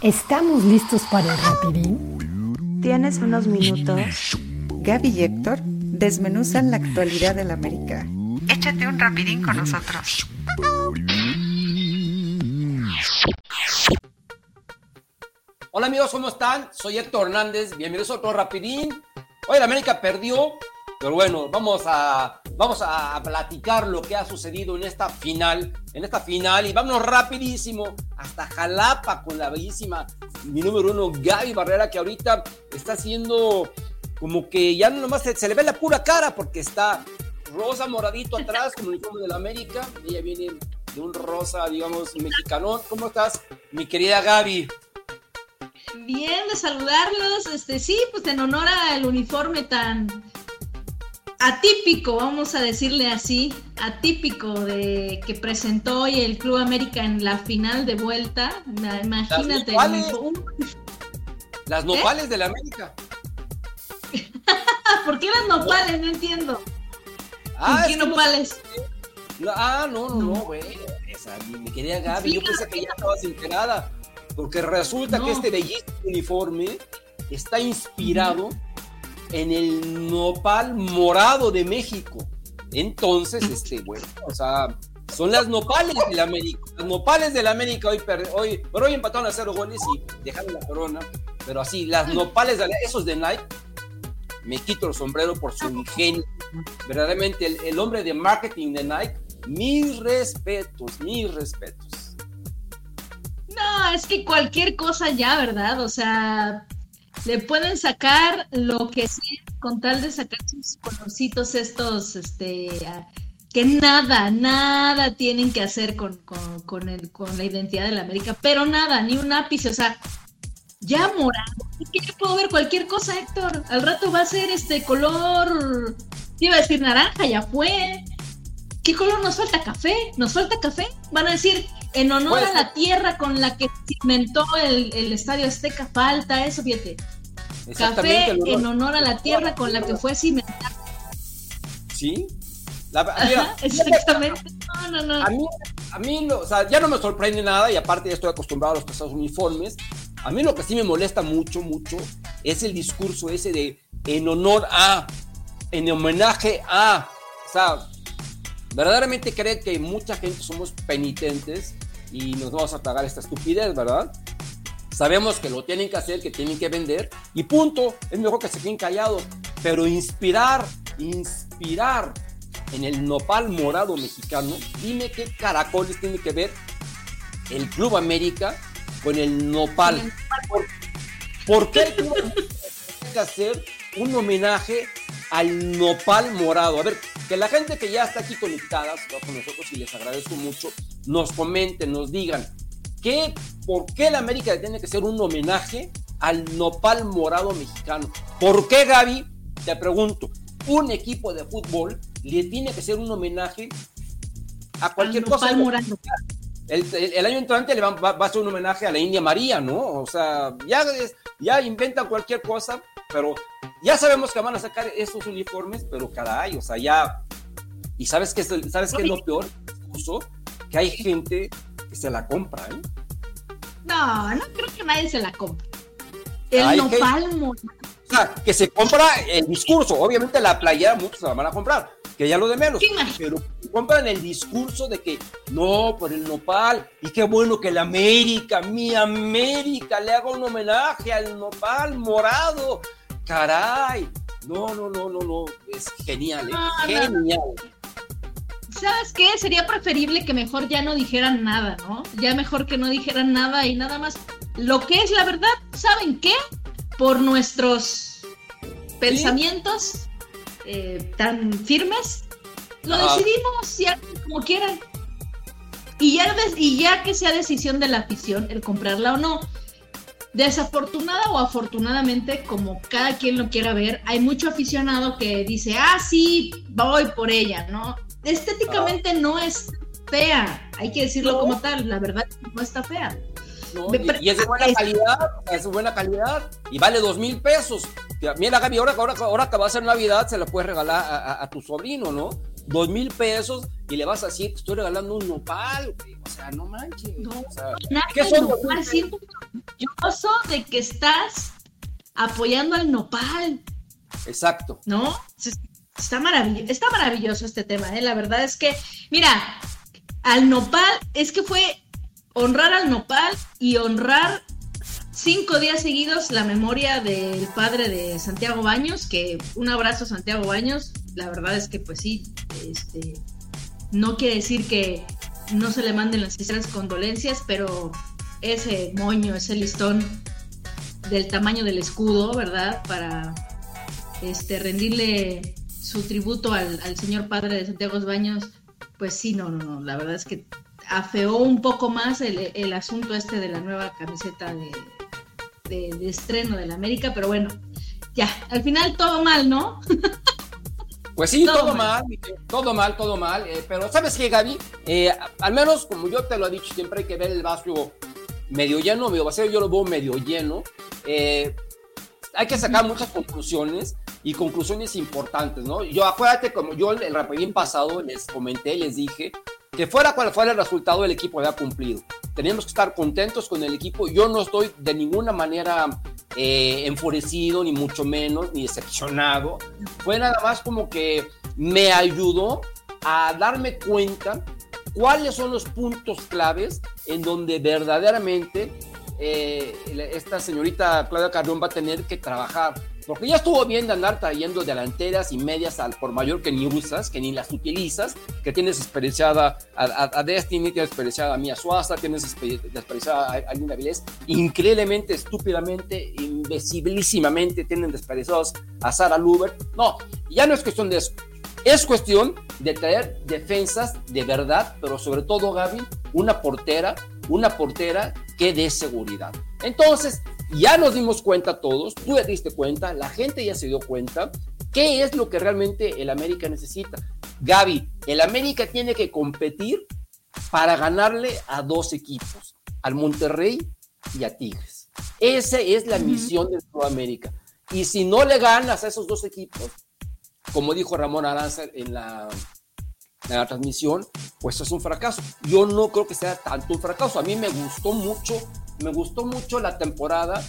¿Estamos listos para el rapidín? ¿Tienes unos minutos? Gaby y Héctor desmenuzan la actualidad de la América. Échate un rapidín con nosotros. Hola amigos, ¿cómo están? Soy Héctor Hernández, bienvenidos a otro rapidín. Hoy la América perdió, pero bueno, vamos a, vamos a platicar lo que ha sucedido en esta final, en esta final y vámonos rapidísimo hasta Jalapa con la bellísima mi número uno Gaby Barrera que ahorita está haciendo como que ya nomás se, se le ve la pura cara porque está rosa moradito atrás como el uniforme de la América, ella viene de un rosa, digamos, mexicano. ¿Cómo estás, mi querida Gaby? Bien, de saludarlos. Este, sí, pues en honor al uniforme tan atípico, vamos a decirle así, atípico de que presentó hoy el Club América en la final de vuelta. Imagínate. Las nopales, las nopales de la América. ¿Por qué las nopales? No entiendo. Ah, ¿Qué nopales? No, ah, no, no, no, güey. Esa, mi querida Gaby, yo pensé que ya estabas enterada. Porque resulta que este bellísimo uniforme está inspirado en el nopal morado de México. Entonces, este, bueno, o sea, son las nopales de la América. Las nopales de la América hoy, hoy, pero hoy empataron a cero goles y dejaron la corona. Pero así, las nopales de esos de Nike, me quito el sombrero por su ingenio. Verdaderamente, el, el hombre de marketing de Nike, mis respetos, mis respetos. No, es que cualquier cosa ya, ¿verdad? O sea, le pueden sacar lo que sea con tal de sacar sus colorcitos estos, este, que nada, nada tienen que hacer con, con, el, con la identidad de la América, pero nada, ni un ápice, o sea, ya morado. Yo puedo ver cualquier cosa, Héctor. Al rato va a ser este color, iba a decir naranja, ya fue. ¿Qué color nos falta? ¿Café? ¿Nos falta café? Van a decir, en honor a la tierra con la que cimentó el, el Estadio Azteca, falta eso, fíjate. Café en honor a la tierra con la que fue cimentada. ¿Sí? La, mira, exactamente. No, no, no. A mí, a mí o sea, ya no me sorprende nada y aparte ya estoy acostumbrado a los pasados uniformes. A mí lo que sí me molesta mucho, mucho es el discurso ese de en honor a, en homenaje a. O sea, verdaderamente cree que mucha gente somos penitentes y nos vamos a pagar esta estupidez, ¿verdad? Sabemos que lo tienen que hacer, que tienen que vender y punto. Es mejor que se queden callados. Pero inspirar, inspirar en el nopal morado mexicano, dime qué caracoles tiene que ver el Club América con el nopal. ¿Por, ¿por qué tiene que hacer un homenaje al nopal morado? A ver, que la gente que ya está aquí conectada con nosotros y les agradezco mucho, nos comenten, nos digan, ¿qué, ¿por qué la América tiene que ser un homenaje al nopal morado mexicano? ¿Por qué, Gaby? Te pregunto, un equipo de fútbol le tiene que ser un homenaje a cualquier al cosa. Morado. El, el, el, año entrante le va, va, va, a ser un homenaje a la India María, ¿no? O sea, ya, ya inventan cualquier cosa, pero ya sabemos que van a sacar esos uniformes, pero caray, o sea, ya. ¿Y sabes qué es, sabes qué es lo peor? Incluso que hay gente que se la compra, ¿eh? No, no creo que nadie se la compre. El hay nopal que, o sea, que se compra el discurso. Obviamente la playera muchos se la van a comprar, que ya lo de menos. Pero compran el discurso de que no, por el nopal. Y qué bueno que la América, mi América, le haga un homenaje al nopal morado. Caray. No, no, no, no, no. Es genial, ¿eh? No, genial. No. ¿Sabes qué? Sería preferible que mejor ya no dijeran nada, ¿no? Ya mejor que no dijeran nada y nada más. Lo que es la verdad, ¿saben qué? Por nuestros pensamientos eh, tan firmes, lo ah. decidimos ya como quieran. Y ya, y ya que sea decisión de la afición el comprarla o no. Desafortunada o afortunadamente, como cada quien lo quiera ver, hay mucho aficionado que dice, ah, sí, voy por ella, ¿no? estéticamente no. no es fea, hay que decirlo no. como tal, la verdad no está fea. No, y, y, es de buena calidad, es de buena calidad y vale dos mil pesos. Mira, Gaby, ahora, ahora, ahora que va a ser Navidad, se la puedes regalar a, a, a, tu sobrino, ¿no? Dos mil pesos y le vas a decir, estoy regalando un nopal, güey. O sea, no manches. No, o sea, nada, ¿qué son nopal, siento, orgulloso de que estás apoyando al nopal. Exacto. ¿No? Está maravilloso, está maravilloso este tema, ¿eh? La verdad es que, mira, al nopal, es que fue honrar al nopal y honrar cinco días seguidos la memoria del padre de Santiago Baños, que un abrazo Santiago Baños, la verdad es que pues sí, este, no quiere decir que no se le manden las sinceras condolencias, pero ese moño, ese listón del tamaño del escudo, ¿verdad? Para este, rendirle su tributo al, señor padre de Santiago Baños, pues sí, no, no, no, la verdad es que afeó un poco más el, asunto este de la nueva camiseta de, de, estreno de la América, pero bueno, ya, al final todo mal, ¿no? Pues sí, todo, mal. todo mal, todo mal. Eh, pero ¿sabes qué, Gaby? Eh, al menos, como yo te lo he dicho, siempre hay que ver el vaso medio lleno, medio vacío. Yo lo veo medio lleno. Eh, hay que sacar muchas conclusiones y conclusiones importantes, ¿no? Yo acuérdate, como yo el rapidín pasado les comenté, les dije que fuera cual fuera el resultado, el equipo había cumplido. Teníamos que estar contentos con el equipo. Yo no estoy de ninguna manera eh, enfurecido, ni mucho menos, ni decepcionado. Fue nada más como que me ayudó a darme cuenta cuáles son los puntos claves en donde verdaderamente eh, esta señorita Claudia Carrión va a tener que trabajar. Porque ya estuvo bien de andar trayendo delanteras y medias al por mayor que ni usas, que ni las utilizas, que tienes desperdiciada a, Destiny, tienes desperdiciada a Mia Suaza, tienes desperdiciada a, Linda Vilés, increíblemente, estúpidamente, invisibilísimamente tienen desperdiciados a Sara Luber. No, ya no es cuestión de eso. Es cuestión de traer defensas de verdad, pero sobre todo, Gaby, una portera, una portera que dé seguridad. Entonces, ya nos dimos cuenta todos, tú te diste cuenta, la gente ya se dio cuenta, qué es lo que realmente el América necesita. Gaby, el América tiene que competir para ganarle a dos equipos, al Monterrey y a Tigres. Esa es la misión de América. Y si no le ganas a esos dos equipos, como dijo Ramón Aranza en la, en la transmisión, pues es un fracaso. Yo no creo que sea tanto un fracaso. A mí me gustó mucho me gustó mucho la temporada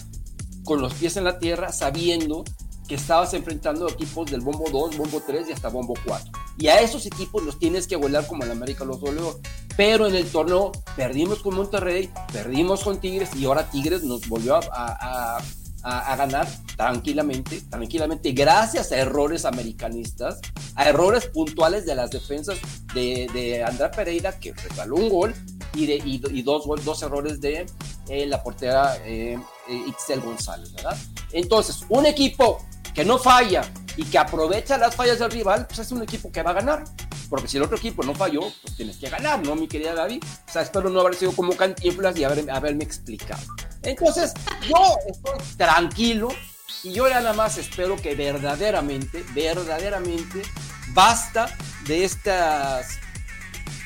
con los pies en la tierra, sabiendo que estabas enfrentando equipos del bombo 2, bombo 3 y hasta bombo 4. Y a esos equipos los tienes que volar como el América los goleó. Pero en el torneo perdimos con Monterrey, perdimos con Tigres y ahora Tigres nos volvió a, ganar tranquilamente, tranquilamente, gracias a errores americanistas, a errores puntuales de las defensas de, de Andrés Pereira, que regaló un gol, y, de, y, dos, dos errores de eh, la portera eh, eh, González, ¿verdad? Entonces, un equipo que no falla y que aprovecha las fallas del rival, pues es un equipo que va a ganar. Porque si el otro equipo no falló, pues tienes que ganar, ¿no, mi querida David? O sea, espero no haber sido como cantinflas y haber, haberme explicado. Entonces, yo estoy tranquilo y yo ya nada más espero que verdaderamente, verdaderamente, basta de estas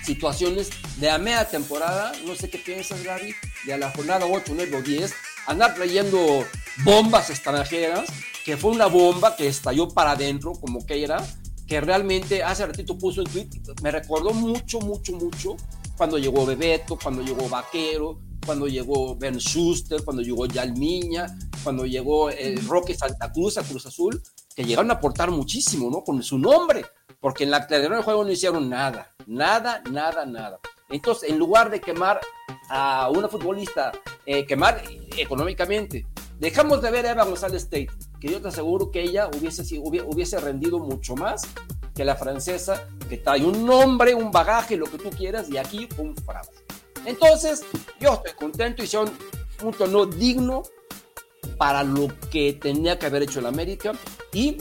situaciones de la media temporada, no sé qué piensas, Gaby, de la jornada 8, 9 o 10, andar trayendo bombas extranjeras, que fue una bomba que estalló para adentro, como que era, que realmente hace ratito puso en tweet, me recordó mucho, mucho, mucho cuando llegó Bebeto, cuando llegó Vaquero, cuando llegó Ben Schuster, cuando llegó Yalmiña, cuando llegó el Roque Santa Cruz a Cruz Azul, que llegaron a aportar muchísimo, ¿no? Con su nombre, porque en la aclaración del juego no hicieron nada, nada, nada, nada. Entonces, en lugar de quemar a una futbolista, eh, quemar económicamente, dejamos de ver a Eva González State, que yo te aseguro que ella hubiese, hubiese rendido mucho más que la francesa, que trae un nombre, un bagaje, lo que tú quieras, y aquí un fraude. Entonces, yo estoy contento y son un tono digno para lo que tenía que haber hecho el América y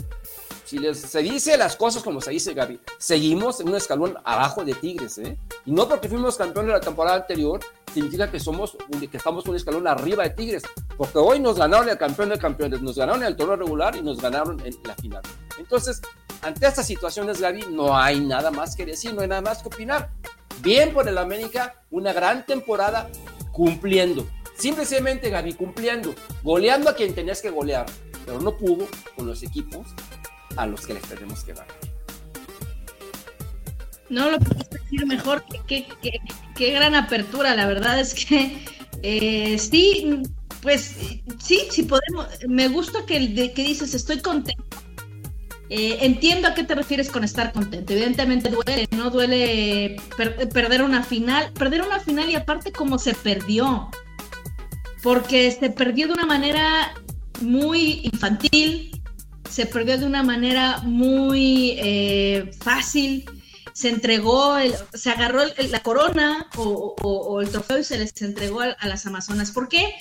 si les, se dice las cosas como se dice Gaby, seguimos en un escalón abajo de Tigres, ¿eh? Y no porque fuimos campeones la temporada anterior, significa que somos, que estamos un escalón arriba de Tigres, porque hoy nos ganaron el campeón de campeones, nos ganaron el torneo regular y nos ganaron en la final. Entonces, ante estas situaciones, Gaby, no hay nada más que decir, no hay nada más que opinar. Bien por el América, una gran temporada cumpliendo. Simplemente, Gaby, cumpliendo, goleando a quien tenías que golear, pero no pudo con los equipos a los que les tenemos que dar. No lo puedes decir mejor. Qué, gran apertura, la verdad es que eh, sí, pues sí, sí podemos. Me gusta que, que dices estoy contento. Eh, entiendo a qué te refieres con estar contento. Evidentemente duele, no duele perder una final, perder una final y aparte cómo se perdió, porque se perdió de una manera muy infantil, se perdió de una manera muy eh, fácil, se entregó, se agarró la corona o, el trofeo y se les entregó a, las Amazonas. ¿Por qué?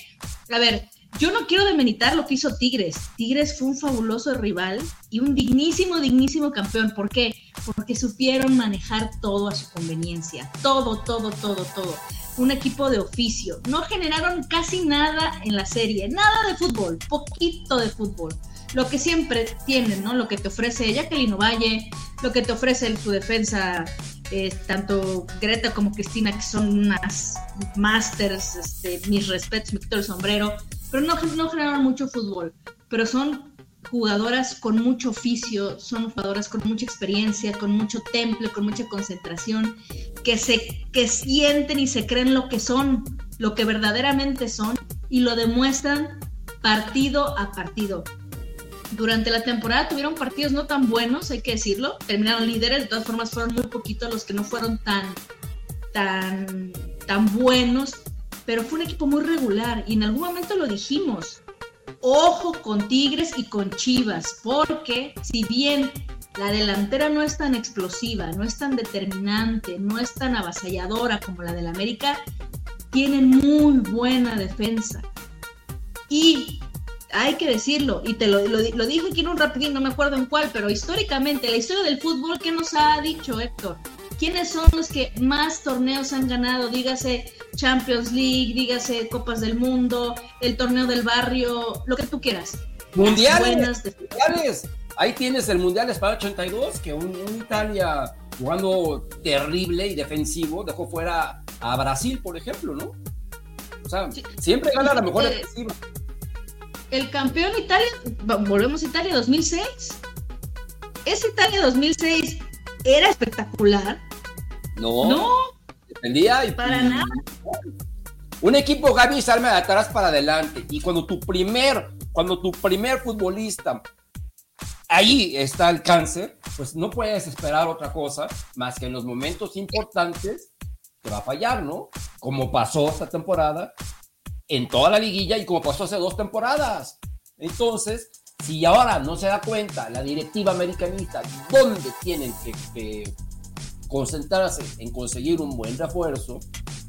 A ver, yo no quiero demeritar lo que hizo Tigres. Tigres fue un fabuloso rival y un dignísimo, dignísimo campeón. ¿Por qué? Porque supieron manejar todo a su conveniencia. Todo, todo, todo, todo. Un equipo de oficio. No generaron casi nada en la serie. Nada de fútbol. Poquito de fútbol lo que siempre tienen, ¿no? Lo que te ofrece Jacqueline Valle, lo que te ofrece su defensa, eh, tanto Greta como Cristina, que son unas masters, este, mis respetos, me quito el sombrero, pero no, no generaron mucho fútbol, pero son jugadoras con mucho oficio, son jugadoras con mucha experiencia, con mucho temple, con mucha concentración, que se que sienten y se creen lo que son, lo que verdaderamente son y lo demuestran partido a partido durante la temporada tuvieron partidos no tan buenos, hay que decirlo. Terminaron líderes, de todas formas fueron muy poquitos los que no fueron tan, tan, tan buenos, pero fue un equipo muy regular y en algún momento lo dijimos. Ojo con Tigres y con Chivas, porque si bien la delantera no es tan explosiva, no es tan determinante, no es tan avasalladora como la del América, tienen muy buena defensa. Y hay que decirlo, y te lo, lo, lo dije aquí en un rapidín, no me acuerdo en cuál, pero históricamente, la historia del fútbol, ¿qué nos ha dicho Héctor? ¿Quiénes son los que más torneos han ganado? Dígase Champions League, dígase Copas del Mundo, el torneo del barrio, lo que tú quieras. Mundiales. mundiales. Ahí tienes el Mundial España 82, que un, Italia jugando terrible y defensivo dejó fuera a Brasil, por ejemplo, ¿no? O sea, siempre gana la mejor defensiva el campeón Italia, volvemos a Italia 2006. Ese Italia 2006 era espectacular. No. No. Dependía y para nada. Un equipo Gaby salme de atrás para adelante y cuando tu primer, cuando tu primer futbolista ahí está el cáncer, pues no puedes esperar otra cosa más que en los momentos importantes te va a fallar, ¿no? Como pasó esta temporada en toda la liguilla y como pasó hace dos temporadas. Entonces, si ahora no se da cuenta la directiva americanista dónde tienen que, concentrarse en conseguir un buen refuerzo,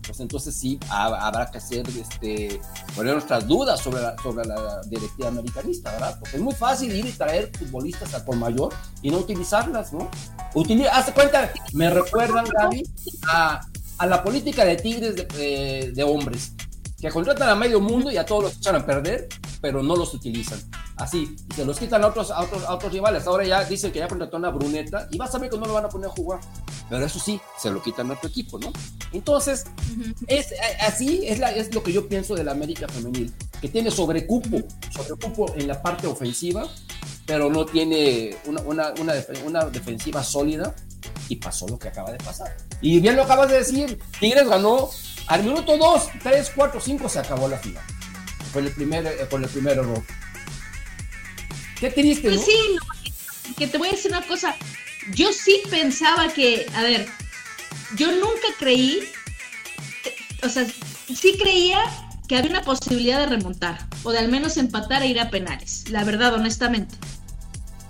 pues entonces sí habrá que hacer, este, poner nuestras dudas sobre la, sobre la directiva americanista, ¿verdad? Porque es muy fácil ir y traer futbolistas a por mayor y no utilizarlas, ¿no? Utiliza, cuenta, me recuerdan, Gaby, a, a la política de Tigres de, de hombres que contratan a medio mundo y a todos los echan a perder, pero no los utilizan. Así, y se los quitan a otros, a otros, a otros rivales. Ahora ya dicen que ya contrató a una bruneta y vas a ver que no lo van a poner a jugar. Pero eso sí, se lo quitan a otro equipo, ¿no? Entonces, es, así es, la, es lo que yo pienso de la América Femenil, que tiene sobrecupo, sobrecupo en la parte ofensiva, pero no tiene una, una, una, una defensiva sólida y pasó lo que acaba de pasar. Y bien lo acabas de decir, Tigres ganó al minuto 2, 3, 4, 5 se acabó la final. Fue el primer, eh, el primer error. Qué triste, pues sí, que te voy a decir una cosa. Yo sí pensaba que, a ver, yo nunca creí, o sea, sí creía que había una posibilidad de remontar, o de al menos empatar e ir a penales, la verdad, honestamente.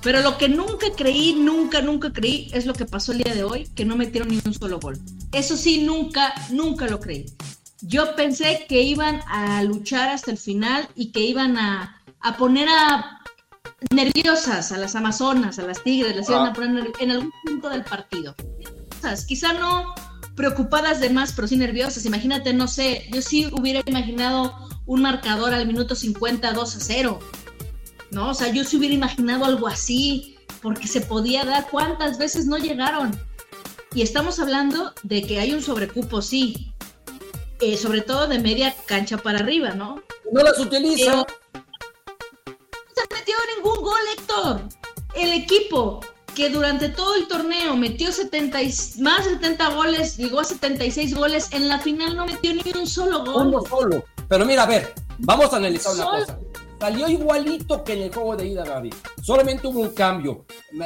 Pero lo que nunca creí, nunca, nunca creí, es lo que pasó el día de hoy, que no metieron ni un solo gol. Eso sí, nunca, nunca lo creí. Yo pensé que iban a luchar hasta el final y que iban a, poner a nerviosas a las amazonas, a las tigres, las iban a ah. poner en algún punto del partido. Quizá no preocupadas de más, pero sí nerviosas. Imagínate, no sé, yo sí hubiera imaginado un marcador al minuto 50, 2 a 0 ¿no? O sea, yo se hubiera imaginado algo así, porque se podía dar cuántas veces no llegaron. Y estamos hablando de que hay un sobrecupo, sí, eh, sobre todo de media cancha para arriba, ¿no? No las utiliza. no se metió ningún gol, Héctor. El equipo que durante todo el torneo metió 70 más de 70 goles, llegó a 76 goles, en la final no metió ni un solo gol. Uno solo. Pero mira, a ver, Vamos a analizar una cosa. Salió igualito que en el juego de ida, Gaby. Solamente hubo un cambio.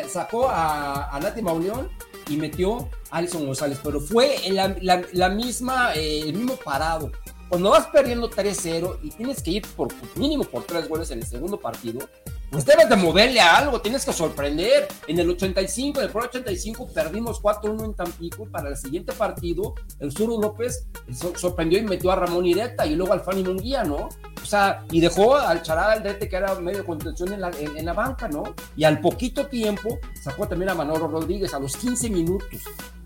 Sacó a, a Nati Mauleón y metió a Alison González, pero fue la, la- la misma, eh, el mismo parado. Cuando vas perdiendo 3-0 y tienes que ir por mínimo por tres goles en el segundo partido, pues debes de moverle a algo, tienes que sorprender. En el 85, en el Pro 85, perdimos 4-1 en Tampico para el siguiente partido, el Zuru López so- sorprendió y metió a Ramón Ireta y luego al Fanny Munguía, ¿no? O sea, y dejó al Chará Aldrete, que era medio contención en la, en, en la banca, ¿no? Y al poquito tiempo sacó también a Manolo Rodríguez a los 15 minutos.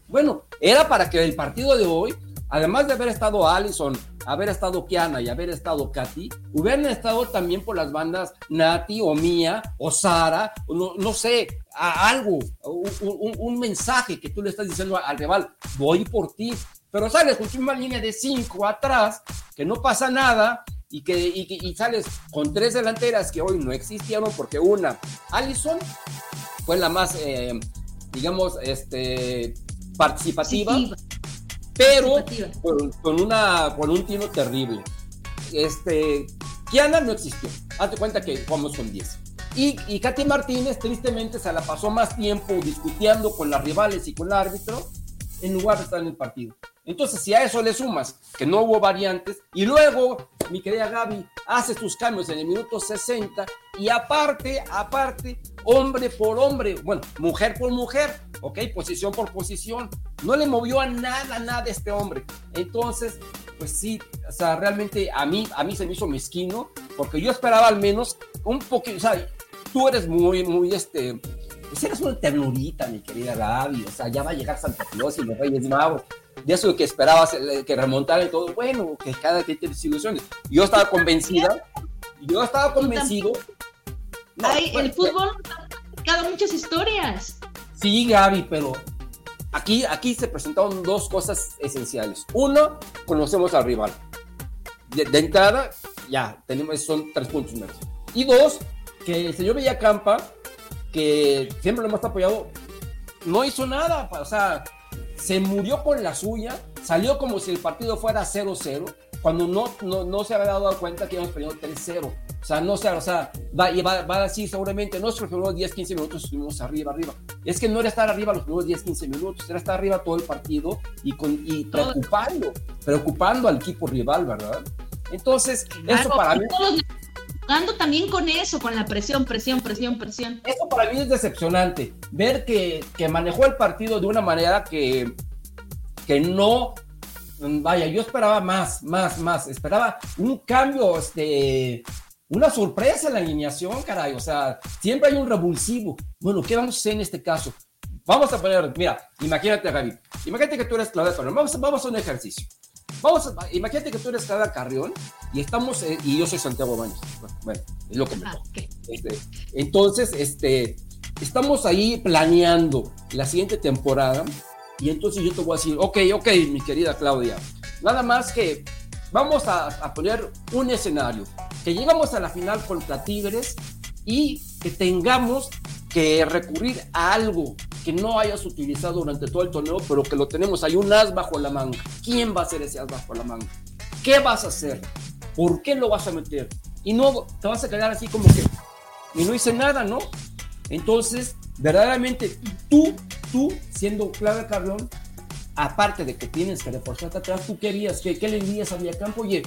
Bueno, era para que el partido de hoy, además de haber estado Allison, haber estado Kiana y haber estado Katy, hubieran estado también por las bandas Nati o Mía o Sara, no, no sé, algo, un, un- mensaje que tú le estás diciendo al rival, voy por ti, pero sales con una línea de cinco atrás, que no pasa nada, y que, y, sales con tres delanteras que hoy no existieron, porque una, Allison, fue la más, eh, digamos, este, participativa, pero con, con una, con un tino terrible. Este, Kiana no existió. Hazte cuenta que jugamos con 10. Y, y Katy Martínez, tristemente, se la pasó más tiempo discutiendo con las rivales y con el árbitro en lugar de estar en el partido. Entonces, si a eso le sumas que no hubo variantes, y luego, mi querida Gaby, hace tus cambios en el minuto 60, y aparte, aparte, hombre por hombre, bueno, mujer por mujer, ok, posición por posición, no le movió a nada, nada este hombre. Entonces, pues sí, o sea, realmente a mí, a mí se me hizo mezquino, porque yo esperaba al menos un poquito, o sea, tú eres muy, muy, este, pues eres una ternurita, mi querida Gaby, o sea, ya va a llegar Santa Claus y los Reyes Magos, de eso que esperabas eh, que remontara y todo, bueno, que cada que tienes ilusiones. Yo estaba convencida, yo estaba convencido. Bueno, el fútbol ha dado muchas historias. Sí, Gaby, pero aquí, aquí se presentaron dos cosas esenciales. Uno, conocemos al rival. De, de entrada, ya, tenemos, son tres puntos menos. Y dos, que el señor Villacampa, que siempre lo hemos apoyado, no hizo nada. O sea, se murió con la suya, salió como si el partido fuera 0-0, cuando no, no, no se había dado cuenta que íbamos perdiendo 3-0. O sea, no sé, o sea, va, y va, va a decir seguramente, no es que los primeros 10, 15 minutos estuvimos arriba, arriba. Es que no era estar arriba los primeros 10, 15 minutos, era estar arriba todo el partido y, con, y preocupando, preocupando al equipo rival, ¿verdad? Entonces, eso para mí, todos jugando también con eso, con la presión, presión, presión, presión. eso para mí es decepcionante. Ver que, que manejó el partido de una manera que, que no. Vaya, yo esperaba más, más, más. Esperaba un cambio, este. Una sorpresa en la alineación, caray. O sea, siempre hay un revulsivo. Bueno, ¿qué vamos a hacer en este caso? Vamos a poner, mira, imagínate, Gaby. Imagínate que tú eres Claudia Carrión. Vamos, vamos a un ejercicio. Vamos a, imagínate que tú eres Claudia Carrión y estamos, eh, y yo soy Santiago Baños. Bueno, es lo que me Ah, toca. ok. Este, entonces, este, estamos ahí planeando la siguiente temporada y entonces yo te voy a decir, ok, ok, mi querida Claudia, nada más que vamos a, a poner un escenario, que llegamos a la final contra Tigres y que tengamos que recurrir a algo que no hayas utilizado durante todo el torneo, pero que lo tenemos, hay un as bajo la manga. ¿Quién va a ser ese as bajo la manga? ¿Qué vas a hacer? ¿Por qué lo vas a meter? Y no te vas a quedar así como que, y no hice nada, ¿no? Entonces, verdaderamente, tú, tú, siendo Claudia Carlón, aparte de que tienes que reforzarte atrás, ¿tú querías? ¿Qué, qué le dirías a Villacampo? Oye,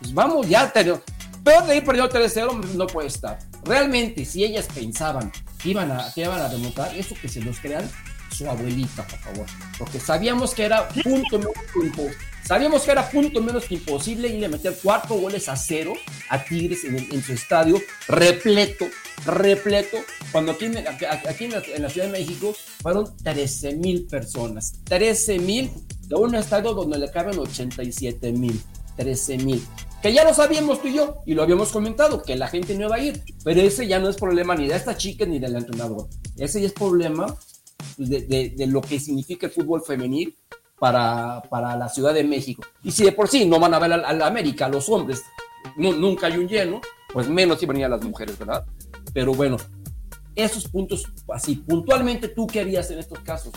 pues vamos, ya, te, peor de ir perdiendo 3-0 no puede estar. Realmente, si ellas pensaban que iban a, que iban a remontar, eso que se los crean su abuelita, por favor. Porque sabíamos que era punto menos imposible. Sabíamos que era punto menos que imposible ir a meter cuatro goles a cero a Tigres en, su estadio repleto, repleto. Cuando aquí, aquí en, la, en la Ciudad de México fueron 13 mil personas. 13 mil de un estadio donde le caben 87 mil. 13 mil. Que ya lo sabíamos tú y yo, y lo habíamos comentado, que la gente no iba a ir. Pero ese ya no es problema ni de esta chica ni del entrenador. Ese ya es problema de, de- lo que significa el fútbol femenil para, para la Ciudad de México. Y si de por sí no van a ver a, la América, los hombres, nu- nunca hay un lleno, pues menos ir a las mujeres, ¿verdad? Pero bueno, esos puntos, así, puntualmente, ¿tú qué harías en estos casos?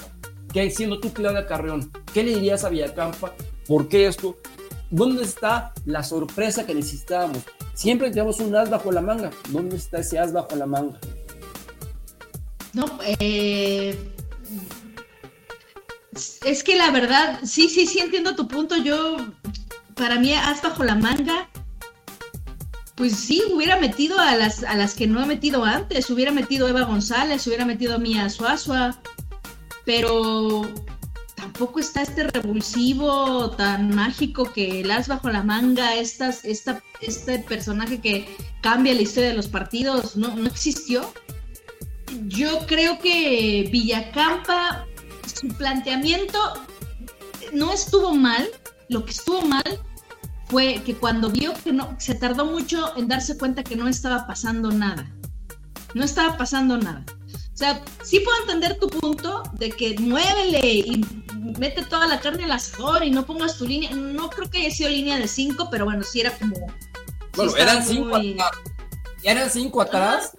¿Qué, siendo tú Claudia Carreón, qué le dirías a Villacampa? ¿Por qué esto? ¿Dónde está la sorpresa que necesitábamos? Siempre tenemos un as bajo la manga. ¿Dónde está ese as bajo la manga? No, eh, es que la verdad, sí, sí, sí entiendo tu punto. Yo, para mí, as bajo la manga, pues sí, hubiera metido a las, a las que no he metido antes. Hubiera metido a Eva González, hubiera metido a Mía Suazua, pero tampoco está este revulsivo tan mágico que el as bajo la manga, estas, esta, este personaje que cambia la historia de los partidos, no, no existió. Yo creo que Villacampa, su planteamiento no estuvo mal, lo que estuvo mal fue que cuando vio que no, se tardó mucho en darse cuenta que no estaba pasando nada. No estaba pasando nada. O sea, sí puedo entender tu punto de que muévele y mete toda la carne al asador y no pongas tu línea. No creo que haya sido línea de cinco, pero bueno, sí era como. Bueno, eran cinco atrás. Eran cinco atrás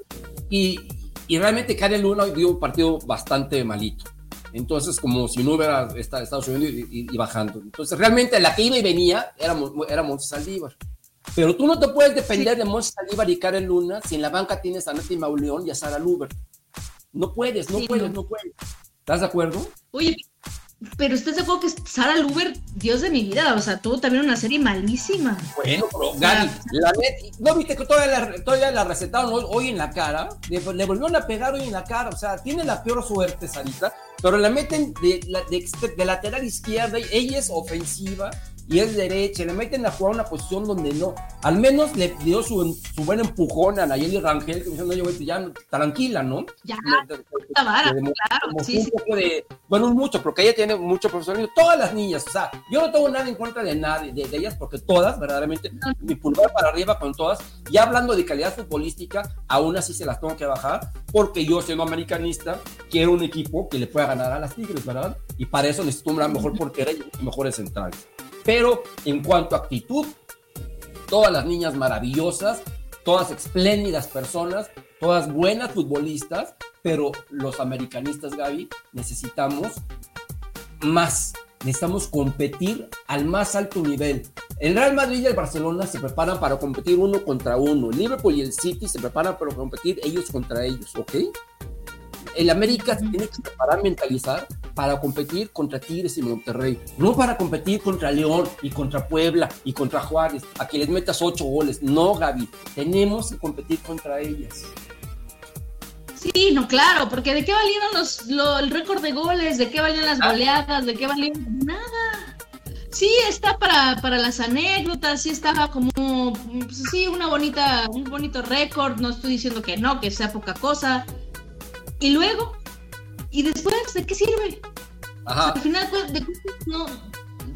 y, y realmente Karen Luna dio un partido bastante malito. Entonces, como si no hubiera estado subiendo y, y, bajando. Entonces, realmente la que iba y venía era, era Montes Saldívar. Pero tú no te puedes depender sí. de Montes Saldívar y Karen Luna si en la banca tienes a Nati Mauleón y a Sara Luber. No puedes, no sí, puedes, no. no puedes. ¿Estás de acuerdo? Oye, pero ¿estás de acuerdo que Sara Luber, Dios de mi vida? O sea, tuvo también una serie malísima. Bueno, pero Gaby, la net, ¿no viste que todavía la, todavía la recetaron hoy, hoy en la cara? Le, le, volvieron a pegar hoy en la cara. O sea, tiene la peor suerte, Sarita, pero la meten de, de, de lateral izquierda. Y ella es ofensiva y es derecha, le meten a jugar una posición donde no, al menos le dio su, su buen empujón a Nayeli Rangel, que me dijo, no, yo, ya tranquila, ¿no? Ya, está vara, claro, sí, sí. De, bueno, mucho, porque ella tiene mucho profesionalismo, todas las niñas, o sea, yo no tengo nada en contra de nadie, de, de ellas, porque todas, verdaderamente, no. mi pulgar para arriba con todas, ya hablando de calidad futbolística, aún así se las tengo que bajar, porque yo siendo americanista, quiero un equipo que le pueda ganar a las Tigres, ¿verdad? Y para eso necesito una mejor portera y mejores centrales. Pero en cuanto a actitud, todas las niñas maravillosas, todas espléndidas personas, todas buenas futbolistas, pero los americanistas, Gaby, necesitamos más. Necesitamos competir al más alto nivel. El Real Madrid y el Barcelona se preparan para competir uno contra uno. Liverpool y el City se preparan para competir ellos contra ellos, ¿ok? El América se tiene que preparar, mentalizar para competir contra Tigres y Monterrey, no para competir contra León y contra Puebla y contra Juárez, a que les metas ocho goles. No, Gaby, tenemos que competir contra ellas. Sí, no, claro, porque ¿de qué valieron los, lo, el récord de goles? ¿De qué valían las goleadas? ¿De qué valieron? Nada. Sí, está para, para las anécdotas, sí estaba como, pues, sí, una bonita, un bonito récord, no estoy diciendo que no, que sea poca cosa, y luego, ¿y después de qué sirve? Ajá. Al final, pues, de, no,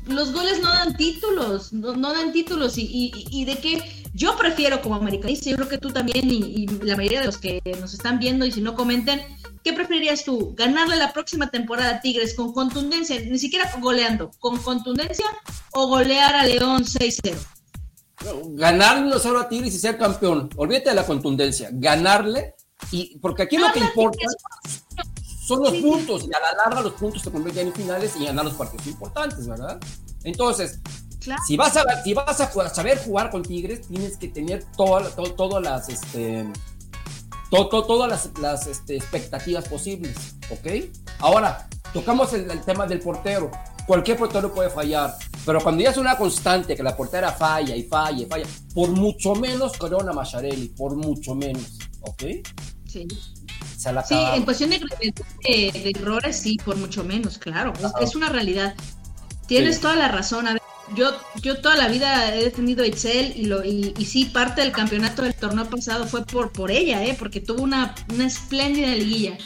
los goles no dan títulos, no, no dan títulos. Y, y, y, de qué? Yo prefiero como americanista, yo creo que tú también y, y, la mayoría de los que nos están viendo y si no comenten, ¿qué preferirías tú? ¿Ganarle la próxima temporada a Tigres con contundencia, ni siquiera goleando, con contundencia o golear a León 6-0? Ganarle solo a Tigres y ser campeón. Olvídate de la contundencia. Ganarle y porque aquí lo que importa son los puntos, y a la larga los puntos se convierten en finales y ganar los partidos importantes, ¿verdad? Entonces, claro. si vas a si vas a saber jugar con Tigres, tienes que tener todas todo, todo las este todo, todo, todas las, las este, expectativas posibles, ¿ok? Ahora, tocamos el, el, tema del portero. Cualquier portero puede fallar, pero cuando ya es una constante que la portera falla y falla y falla, por mucho menos Corona Macharelli, por mucho menos, ¿ok? Sí. sí, en cuestión de, de, de, errores, sí, por mucho menos, claro. Es, es una realidad. Tienes sí. toda la razón. A ver, yo, yo toda la vida he defendido a Itzel y, lo, y, y, sí, parte del campeonato del torneo pasado fue por, por ella, ¿eh? porque tuvo una, una espléndida liguilla.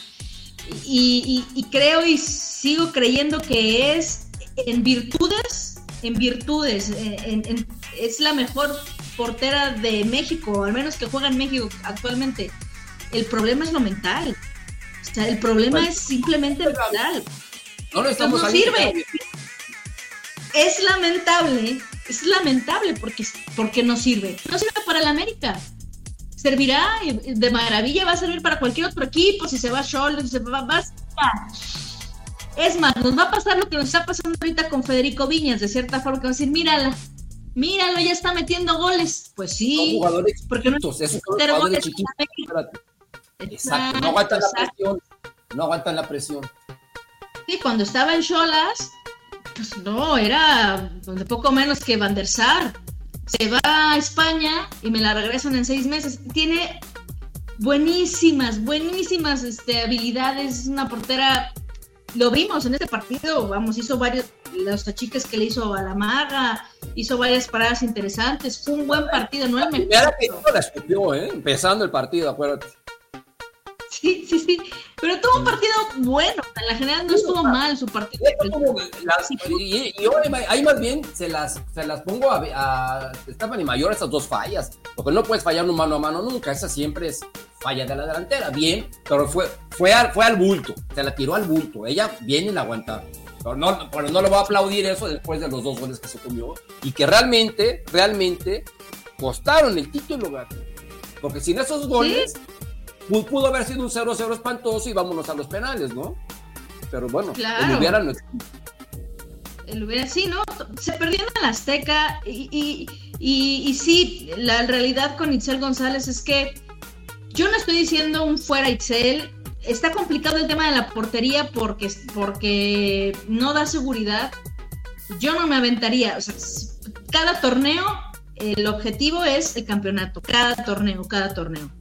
Y, y, y, creo y sigo creyendo que es en virtudes, en virtudes, en, en, es la mejor portera de México, al menos que juega en México actualmente. El problema es lo mental. O sea, el problema bueno, es simplemente mental. No lo estamos no sirve. Es lamentable, es lamentable porque, porque no sirve. No sirve para el América. Servirá de maravilla, va a servir para cualquier otro equipo, si se va a Scholler, si se va, va es más, nos va a pasar lo que nos está pasando ahorita con Federico Viñas, de cierta forma, que va a decir, mírala, míralo, ya está metiendo goles. Pues sí, jugadores porque no jugadores goles espérate. Exacto, no aguantan la presión. No aguantan la presión. Sí, cuando estaba en Cholas, pues no, era de poco menos que Van der Sar. Se va a España y me la regresan en seis meses. Tiene buenísimas, buenísimas este, habilidades. Es una portera. Lo vimos en este partido, vamos, hizo varios, los achiques que le hizo a la maga, hizo varias paradas interesantes. Fue un buen partido, no el mejor. Mira que no la escupió, ¿eh? Empezando el partido, acuérdate. Sí, sí, sí. Pero tuvo un partido bueno. En la general no estuvo mal su partido. Las- y, y yo ahí más bien se las, se las pongo a, a Stephanie Mayor esas dos fallas. Porque no puedes fallar un mano a mano nunca. Esa siempre es falla de la delantera. Bien, pero fue, fue, al, fue al bulto. Se la tiró al bulto. Ella bien en la aguantar. Pero no, pero no le voy a aplaudir eso después de los dos goles que se comió. Y que realmente, realmente costaron el título, güey. Porque sin esos goles, pudo haber sido un 0-0 espantoso y vámonos a los penales, ¿no? Pero bueno, Claro. el hubieran el hubiera- sí, ¿no? Se perdieron en la Azteca y, y, y, y sí, la realidad con Itzel González es que yo no estoy diciendo un fuera Itzel. Está complicado el tema de la portería porque, porque no da seguridad. Yo no me aventaría. O sea, s- cada torneo, el objetivo es el campeonato. Cada torneo, cada torneo.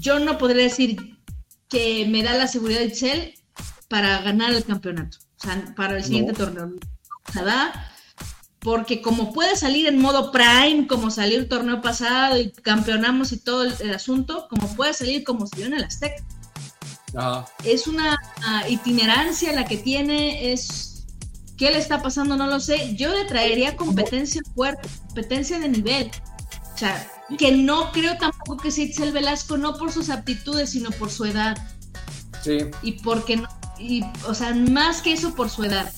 Yo no podría decir que me da la seguridad Itzel para ganar el campeonato. O sea, para el siguiente torneo. Se da porque como puede salir en modo prime, como salió el torneo pasado y campeonamos y todo el, el asunto, como puede salir como salió en el Azteca. Ajá. Es una ah, itinerancia la que tiene, es qué le está pasando, no lo sé. Yo le traería competencia fuerte, competencia de nivel. O sea, que no creo tampoco que sea Itzel Velasco, no por sus aptitudes, sino por su edad. Sí. Y porque no, y, o sea, más que eso por su edad,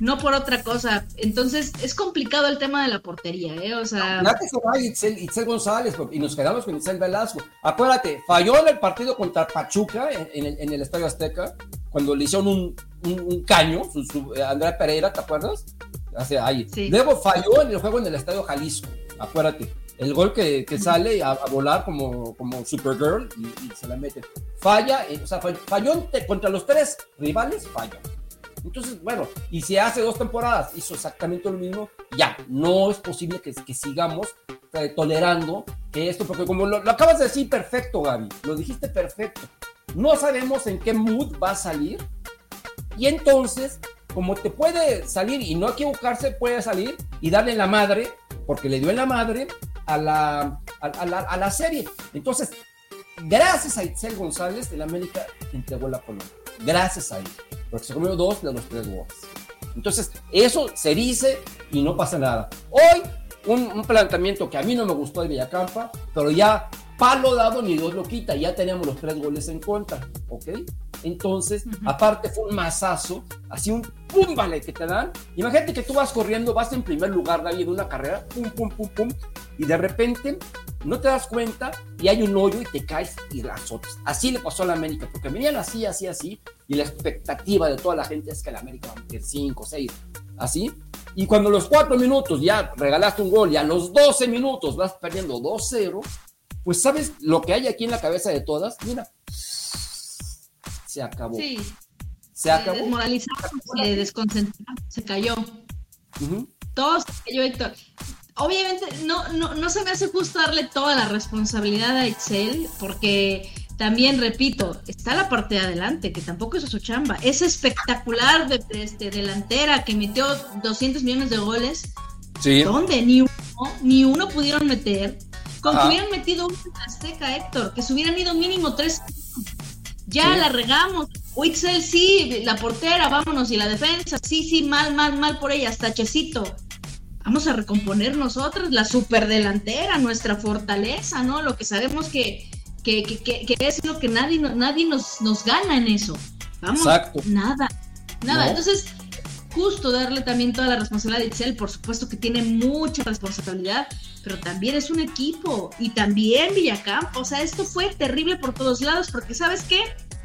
no por otra cosa. Entonces, es complicado el tema de la portería, ¿eh? O sea, Ya que se va Itzel, Itzel González y nos quedamos con Itzel Velasco. Acuérdate, falló en el partido contra Pachuca en, en el, en el Estadio Azteca cuando le hicieron un, un- un caño, su, su- Andrea Pereira, ¿te acuerdas? Hace ahí. Sí. Luego falló en el juego en el Estadio Jalisco, acuérdate. El gol que, que sale a, a volar como, como Supergirl y, y se la mete. Falla, eh, o sea, fall- falló contra los tres rivales, falla. Entonces, bueno, y si hace dos temporadas hizo exactamente lo mismo, ya, no es posible que, que sigamos eh, tolerando que esto, porque como lo, lo acabas de decir perfecto, Gaby, lo dijiste perfecto. No sabemos en qué mood va a salir, y entonces, como te puede salir y no equivocarse, puede salir y darle la madre, porque le dio en la madre a la, a, la, a la serie. Entonces, gracias a Itzel González, el América entregó la Colombia. Gracias a él, porque se comió dos de los tres goles. Entonces, eso se dice y no pasa nada. Hoy, un, un planteamiento que a mí no me gustó de Villacampa, pero ya palo dado ni Dios lo quita, ya teníamos los tres goles en contra, ¿ok? Entonces, Ujú. aparte fue un mazazo, así un pum, vale, que te dan. Imagínate que tú vas corriendo, vas en primer lugar, Gaby, en una carrera, pum, pum, pum, pum, y de repente no te das cuenta y hay un hoyo y te caes y la azotas. Así le pasó a la América, porque venían así, así, así, y la expectativa de toda la gente es que la América va a meter 5, 6, así. Y cuando los 4 minutos ya regalaste un gol y a los 12 minutos vas perdiendo 2-0, pues sabes lo que hay aquí en la cabeza de todas, mira, se acabó. sí, Se acabó. desmoralizado, se desconcentró, se cayó. Ujú. Todo se cayó, Héctor. Obviamente, no, no, no se me hace justo darle toda la responsabilidad a Excel, porque también, repito, está la parte de adelante, que tampoco es su chamba. Es espectacular de, este, delantera que metió 200 millones de goles. Sí. ¿Dónde? Ni uno, ni uno pudieron meter. Con que Ajá. hubieran metido en Azteca, Héctor, que se hubieran ido mínimo tres. Ya Sí. la regamos. Wixel sí, la portera, vámonos. Y la defensa, sí, sí, mal, mal, mal por ella, hasta Checito. Vamos a recomponer nosotros la superdelantera, nuestra fortaleza, ¿no? Lo que sabemos que, que, que, que- que es lo que nadie, nadie nos, nos gana en eso. Vamos, Exacto. nada, nada. No. Entonces, justo darle también toda la responsabilidad a Itzel, por supuesto que tiene mucha responsabilidad, pero también es un equipo y también Villacampa, o sea, esto fue terrible por todos lados porque sabes qué,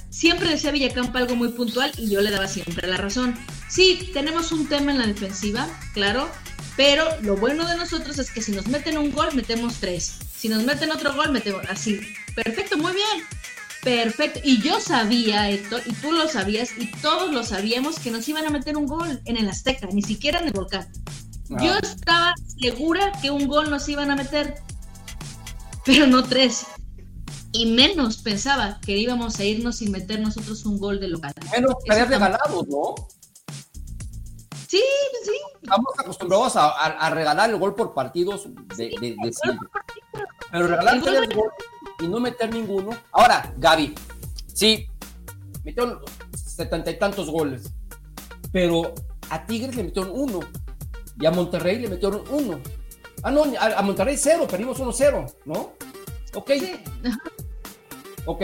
siempre decía Villacampa algo muy puntual y yo le daba siempre la razón. Sí, tenemos un tema en la defensiva, claro, Pero lo bueno de nosotros es que si nos meten un gol, metemos tres. Si nos meten otro gol, metemos así. Perfecto, muy bien. Perfecto. Y yo sabía, Héctor, y tú lo sabías, y todos lo sabíamos, que nos iban a meter un gol en el Azteca, ni siquiera en el Volcán. Ah. Yo estaba segura que un gol nos iban a meter, pero no tres. Y menos pensaba que íbamos a irnos sin meter nosotros un gol de local. Menos estarías tam- regalado, ¿no? Sí, sí. Estamos acostumbrados a, a- a regalar el gol por partidos de, de- de siempre. Pero regalar El gol y no meter ninguno. Ahora, Gaby, sí, metieron setenta y tantos goles. Pero a Tigres le metieron uno. Y a Monterrey le metieron uno. Ah, no, a, a Monterrey cero, perdimos 1-0, ¿no? Ok, sí. ok.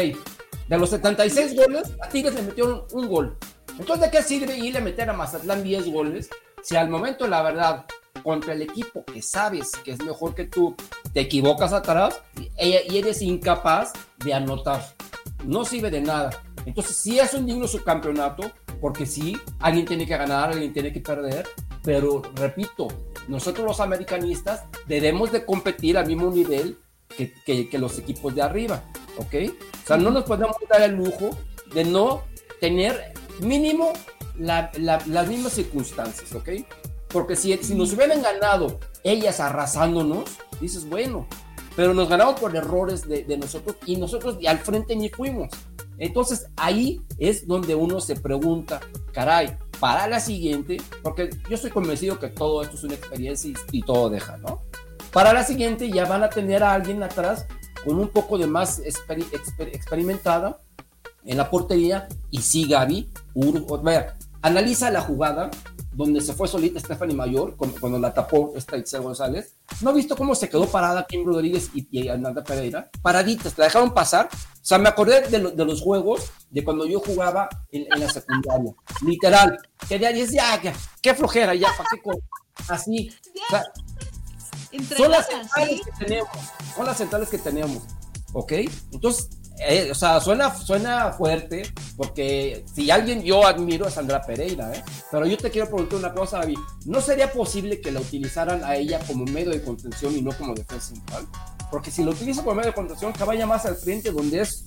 De los 76 goles, a Tigres le metieron un gol. Entonces, ¿de qué sirve irle a meter a Mazatlán 10 goles si al momento, la verdad, contra el equipo que sabes que es mejor que tú, te equivocas atrás y, eres incapaz de anotar? No sirve de nada. Entonces, sí es un digno subcampeonato, porque sí, alguien tiene que ganar, alguien tiene que perder, pero repito, nosotros los americanistas debemos de competir al mismo nivel que, que- los equipos de arriba, ¿ok? O sea, no nos podemos dar el lujo de no tener mínimo la- la- las mismas circunstancias, ¿ok? Porque si, si nos hubieran ganado ellas arrasándonos, dices, bueno, pero nos ganamos por errores de, de nosotros y nosotros al frente ni fuimos. Entonces ahí es donde uno se pregunta, caray, para la siguiente, porque yo estoy convencido que todo esto es una experiencia y, y todo deja, ¿no? Para la siguiente ya van a tener a alguien atrás con un poco de más exper- exper- experimentada en la portería y sí, Gaby, Ur- o- vaya, analiza la jugada donde se fue solita Stephanie Mayor cuando la tapó esta Itzel González. ¿No ha visto cómo se quedó parada Kim Rodríguez y, y Amanda Pereira? Paraditas, la dejaron pasar. O sea, me acordé de, lo- de los juegos de cuando yo jugaba en, en la secundaria. Literal. Quería decir, ya, ya, qué flojera, ya, ¿para qué co-?" Así. O sea, son las centrales ¿sí? que tenemos. Son las centrales que tenemos. ¿Ok? Entonces, eh, o sea, suena, suena fuerte, porque si alguien yo admiro a Sandra Pereira, ¿eh? Pero yo te quiero preguntar una cosa, David. ¿No sería posible que la utilizaran a ella como medio de contención y no como defensa central? Porque si lo utiliza como medio de contención, que vaya más al frente, donde es,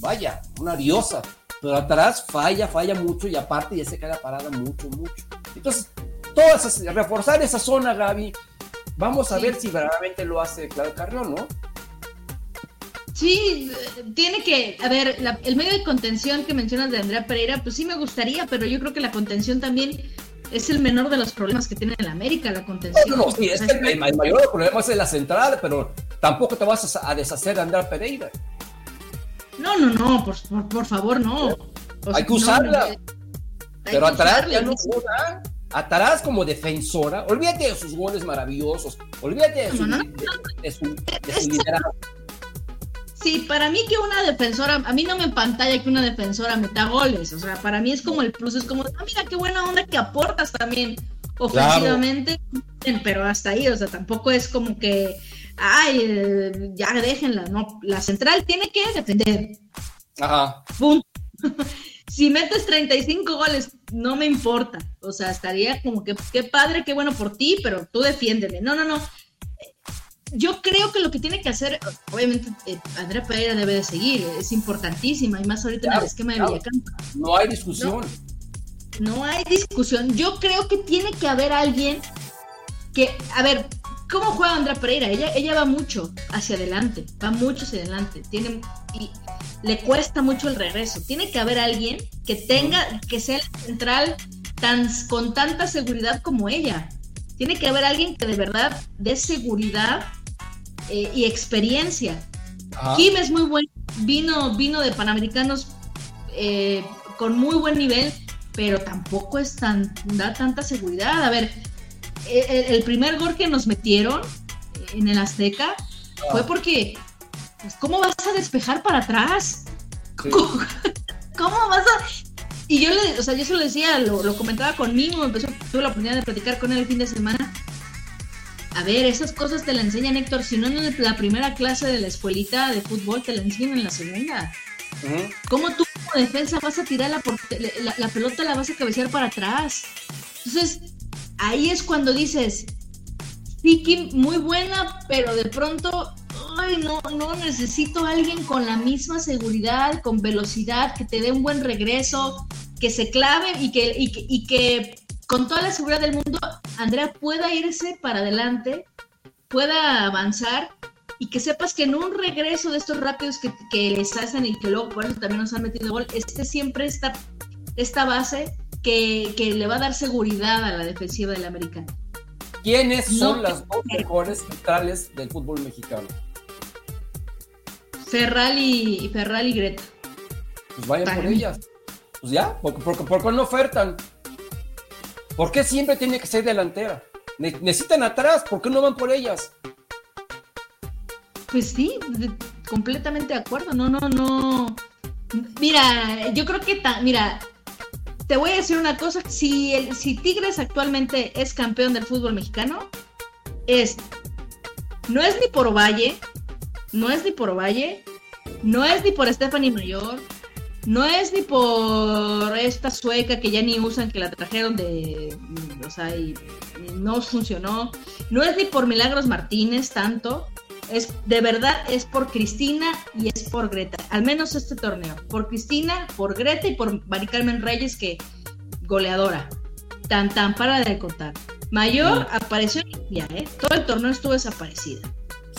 vaya, una diosa. Pero atrás falla, falla mucho y aparte ya se queda parada mucho, mucho. Entonces, todas esas- reforzar esa zona, Gaby. Vamos a Sí. ver si verdaderamente lo hace Claudio Carrión, ¿no? Sí, tiene que, a ver, la- el medio de contención que mencionas de Andrea Pereira, pues sí me gustaría, pero yo creo que la contención también es el menor de los problemas que tiene el América, la contención. No, no, sí, es que el, el mayor problema es en la central, pero tampoco te vas a, a deshacer de Andrea Pereira. No, no, no, por, por, por favor, no. O Hay que usarla. no, hay Pero que atrás usarla, ya no juega. Atrás como defensora, olvídate de sus goles maravillosos, olvídate de su, No, no, de, de su, de su liderazgo. Sí, para mí que una defensora, a mí no me pantalla que una defensora meta goles, o sea, para mí es como el plus, es como, ah, mira qué buena onda que aportas también ofensivamente, pero hasta ahí, o sea, tampoco es como que, ay, ya déjenla, no, la central tiene que defender, Ajá. punto. si metes 35 goles, no me importa, o sea, estaría como que, qué padre, qué bueno por ti, pero tú defiéndeme, no, no, no, yo creo que lo que tiene que hacer, obviamente, eh, Andrea Pereira debe de seguir, es importantísima, y más ahorita en el esquema de claro. Villacampa. No hay discusión. No hay discusión. Yo creo que tiene que haber alguien que, a ver, ¿cómo juega Andrea Pereira? Ella, ella va mucho hacia adelante, va mucho hacia adelante, tiene y le cuesta mucho el regreso. Tiene que haber alguien que tenga, que sea el central tan, con tanta seguridad como ella. Tiene que haber alguien que de verdad dé seguridad eh, y experiencia. Ajá. Kim es muy bueno, vino, vino de Panamericanos eh, con muy buen nivel, pero tampoco es tan, da tanta seguridad. A ver, el, el primer gol que nos metieron en el Azteca fue porque, pues, ¿cómo vas a despejar para atrás? Sí. ¿Cómo, cómo vas a...? Y yo le, o sea, yo se lo decía, lo, lo comentaba con Mimo, empezó, tuve la oportunidad de platicar con él el fin de semana. A ver, esas cosas te la enseñan Héctor, si no en la primera clase de la escuelita de fútbol, te la enseñan en la segunda. ¿Cómo tú como defensa vas a tirar la, la, la pelota, la vas a cabecear para atrás? Entonces, ahí es cuando dices, Tiki muy buena, pero de pronto, ay, no, no necesito a alguien con la misma seguridad, con velocidad, que te dé un buen regreso, que se clave y que, y que, y que con toda la seguridad del mundo, Andrea pueda irse para adelante, pueda avanzar y que sepas que en un regreso de estos rápidos que, que les hacen y que luego por eso también nos han metido gol, este siempre esta, esta base que, que le va a dar seguridad a la defensiva del americano. ¿Quiénes son las dos mejores centrales del fútbol mexicano? Ferral y, Ferral y Greta. Pues vayan Para por mí. ellas. Pues ya, ¿por, por, por qué no ofertan? ¿Por qué siempre tiene que ser delantera? Ne- necesitan atrás, ¿por qué no van por ellas? Pues sí, completamente de acuerdo. No, no, no. Mira, yo creo que, ta- mira, te voy a decir una cosa. Si, si Tigres actualmente es campeón del fútbol mexicano, es. No es ni por Valle, no es ni por Valle, no es ni por Stephanie Mayor, no es ni por esta sueca que ya ni usan, que la trajeron de. mm, O sea, y, no funcionó. No es ni por Milagros Martínez tanto. Es, de verdad es por Cristina y es por Greta. Al menos este torneo. Por Cristina, por Greta y por Mari Carmen Reyes, que goleadora. Tan tan para de contar. Mayor apareció en día, ¿eh? Todo el torneo estuvo desaparecida.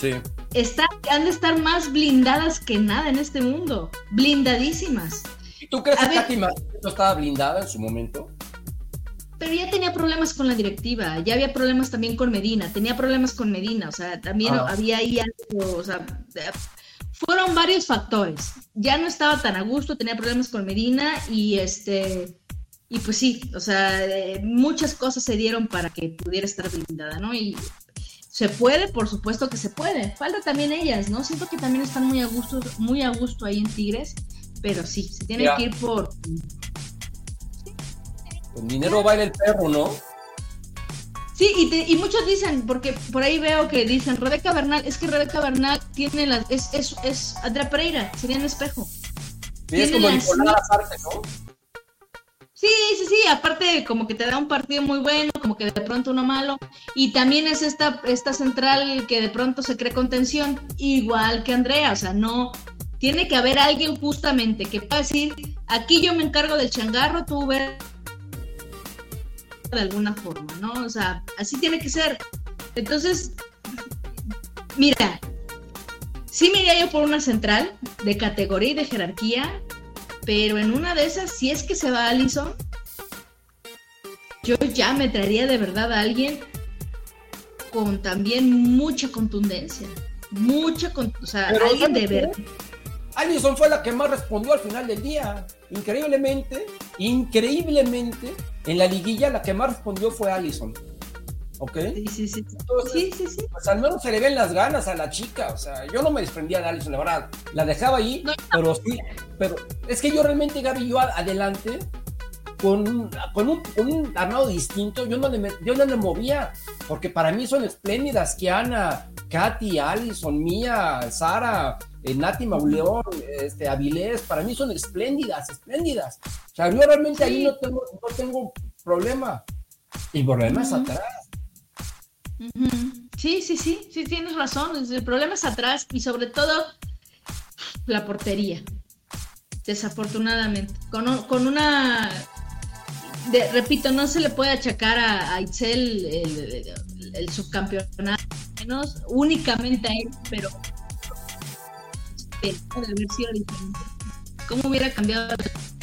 Sí. Está, han de estar más blindadas que nada en este mundo. Blindadísimas. ¿Y tú crees A que. Katy no estaba blindada en su momento? Pero ya tenía problemas con la directiva, ya había problemas también con Medina, tenía problemas con Medina, o sea, también Ah. había ahí algo, o sea, eh, fueron varios factores. Ya no estaba tan a gusto, tenía problemas con Medina y este, y pues sí, o sea, eh, muchas cosas se dieron para que pudiera estar blindada, ¿no? Y se puede, por supuesto que se puede. Falta también ellas, ¿no? Siento que también están muy a gusto, muy a gusto ahí en Tigres, pero sí, se tienen Ya. que ir por Con dinero baila el perro, ¿no? Sí, y, te- y muchos dicen, porque por ahí veo que dicen, Rebeca Bernal, es que Rebeca Bernal tiene las, es, es, es Andrea Pereira, sería un espejo. Sí, es Tiene como las- Nicolás Lazarte, ¿no? Sí, sí, sí, aparte como que te da un partido muy bueno, como que de pronto uno malo, y también es esta, esta central que de pronto se cree contención, igual que Andrea, o sea, no, tiene que haber alguien justamente que pueda decir, aquí yo me encargo del changarro, tú ver de alguna forma, ¿no? O sea, así tiene que ser. Entonces, mira, sí me iría yo por una central de categoría y de jerarquía, pero en una de esas, si es que se va Allison, yo ya me traería de verdad a alguien con también mucha contundencia. Mucha, con- o sea, Pero, alguien de verdad. Allison fue la que más respondió al final del día. Increíblemente, increíblemente, en la liguilla la que más respondió fue Allison. ¿Ok? Sí, sí, sí. Entonces, Sí, sí, sí. pues al menos se le ven las ganas a la chica. O sea, yo no me desprendía de Allison, la verdad. La dejaba ahí, No, pero sí. Pero es que yo realmente, Gaby, yo adelante, con, un- con, un, con un armado distinto, yo no, le, yo no le movía. Porque para mí son espléndidas. Kiana, Katy, Allison, Mía, Sara, eh, Nati Mauleón, este, Avilés. Para mí son espléndidas, espléndidas. O sea, yo realmente ahí Sí. no tengo, no tengo problema. El problema es Ujú. atrás. Sí, sí, sí, sí, tienes razón. El problema es atrás y sobre todo la portería. Desafortunadamente. Con, con una. repito, no se le puede achacar a, a Itzel el, subcampeonato, menos únicamente a él, pero. diferente. ¿Cómo hubiera cambiado?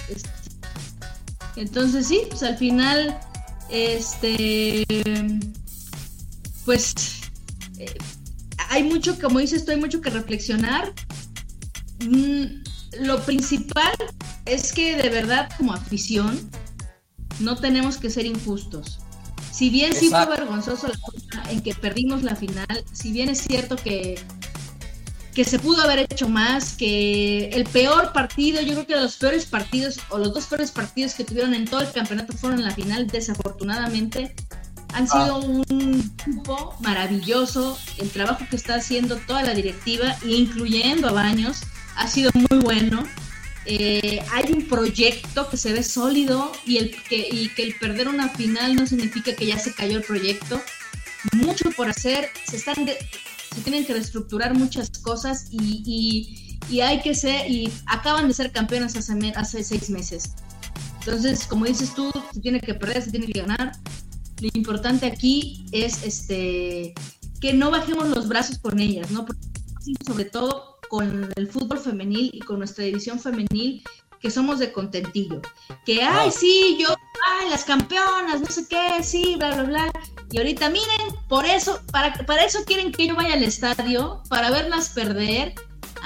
este? Entonces, sí, pues al final. Este pues eh, hay mucho, como dices hay mucho que reflexionar. Mm, lo principal es que de verdad como afición no tenemos que ser injustos. Si bien sí fue vergonzoso la forma en que perdimos la final, si bien es cierto que que se pudo haber hecho más, que el peor partido, yo creo que los peores partidos o los dos peores partidos que tuvieron en todo el campeonato fueron en la final, desafortunadamente han sido un grupo maravilloso. El trabajo que está haciendo toda la directiva, incluyendo a Baños, ha sido muy bueno. Eh, hay un proyecto que se ve sólido y, el, que, y que el perder una final no significa que ya se cayó el proyecto. mucho por hacer, se están se tienen que reestructurar muchas cosas y, y, hay que ser, y acaban de ser campeones hace, hace seis meses. Entonces, como dices tú, se tiene que perder, se tiene que ganar. Lo importante aquí es este que no bajemos los brazos con ellas, ¿no? sobre todo con el fútbol femenil y con nuestra división femenil, que somos de contentillo. Que, ay, sí, yo, ay, las campeonas, no sé qué, sí, bla, bla, bla. Y ahorita miren, por eso, para, para eso quieren que yo vaya al estadio, para verlas perder.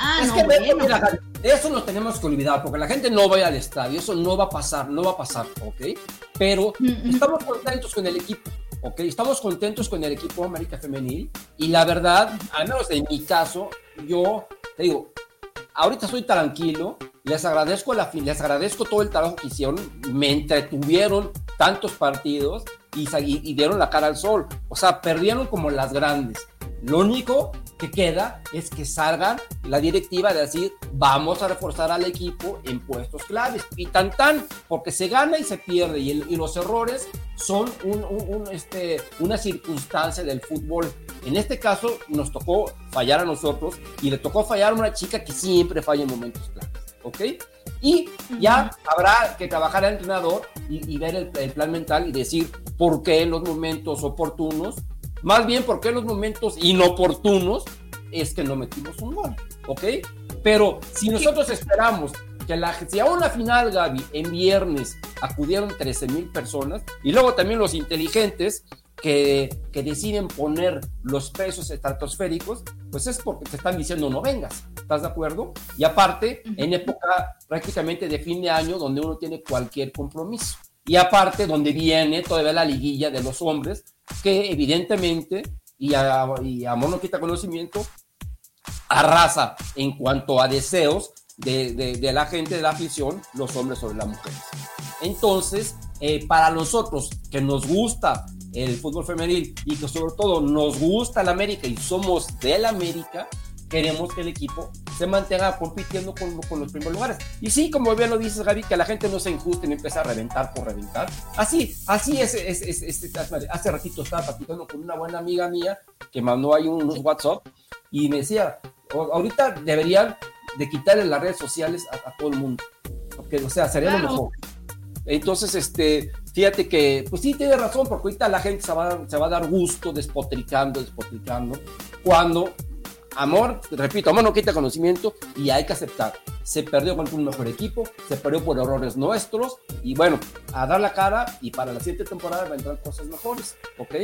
Ah, no, que eso lo tenemos que olvidar, porque la gente no va al estadio, eso no va a pasar, no va a pasar, ¿ok? Pero estamos contentos con el equipo, ¿ok? Estamos contentos con el equipo América Femenil y la verdad, al menos en mi caso, yo te digo, ahorita estoy tranquilo, les agradezco, la, les agradezco todo el trabajo que hicieron, me entretuvieron tantos partidos y, y, dieron la cara al sol. O sea, perdieron como las grandes. Lo único que queda es que salgan la directiva de decir, vamos a reforzar al equipo en puestos claves. Y tan tan, porque se gana y se pierde. Y, los errores son este, una circunstancia del fútbol. En este caso nos tocó fallar a nosotros y le tocó fallar a una chica que siempre falla en momentos claves. ¿Ok? Y ya habrá que trabajar al entrenador y, ver el, plan mental y decir por qué en los momentos oportunos, más bien por qué en los momentos inoportunos es que no metimos un gol, ¿ok? Pero si nosotros esperamos que la, si a una final, Gaby, en viernes acudieron 13 mil personas y luego también los inteligentes que, que, deciden poner los pesos estratosféricos, pues es porque te están diciendo no vengas, ¿estás de acuerdo? Y aparte, en época prácticamente de fin de año donde uno tiene cualquier compromiso. Y aparte, donde viene todavía la liguilla de los hombres, que evidentemente, y a, y a mono quita conocimiento, arrasa en cuanto a deseos de, de, de la gente de la afición, los hombres sobre las mujeres. Entonces, eh, para nosotros que nos gusta el fútbol femenil y que sobre todo nos gusta el América y somos del América, queremos que el equipo se mantenga compitiendo con, con, los primeros lugares. Y sí, como bien lo dices, Gaby, que la gente no se injuste y empieza a reventar por reventar. Así, así es, es, es, hace ratito estaba platicando con una buena amiga mía que mandó ahí unos WhatsApp y me decía, ahorita deberían de quitarle las redes sociales a, todo el mundo. Porque, o sea, sería lo mejor. Entonces, este, fíjate que, pues sí, tiene razón, porque ahorita la gente se va, se va a dar gusto despotricando, despotricando, cuando amor, repito, amor no quita conocimiento y hay que aceptar. Se perdió contra un mejor equipo, se perdió por errores nuestros y bueno, a dar la cara y para la siguiente temporada entrar cosas mejores, ¿ok?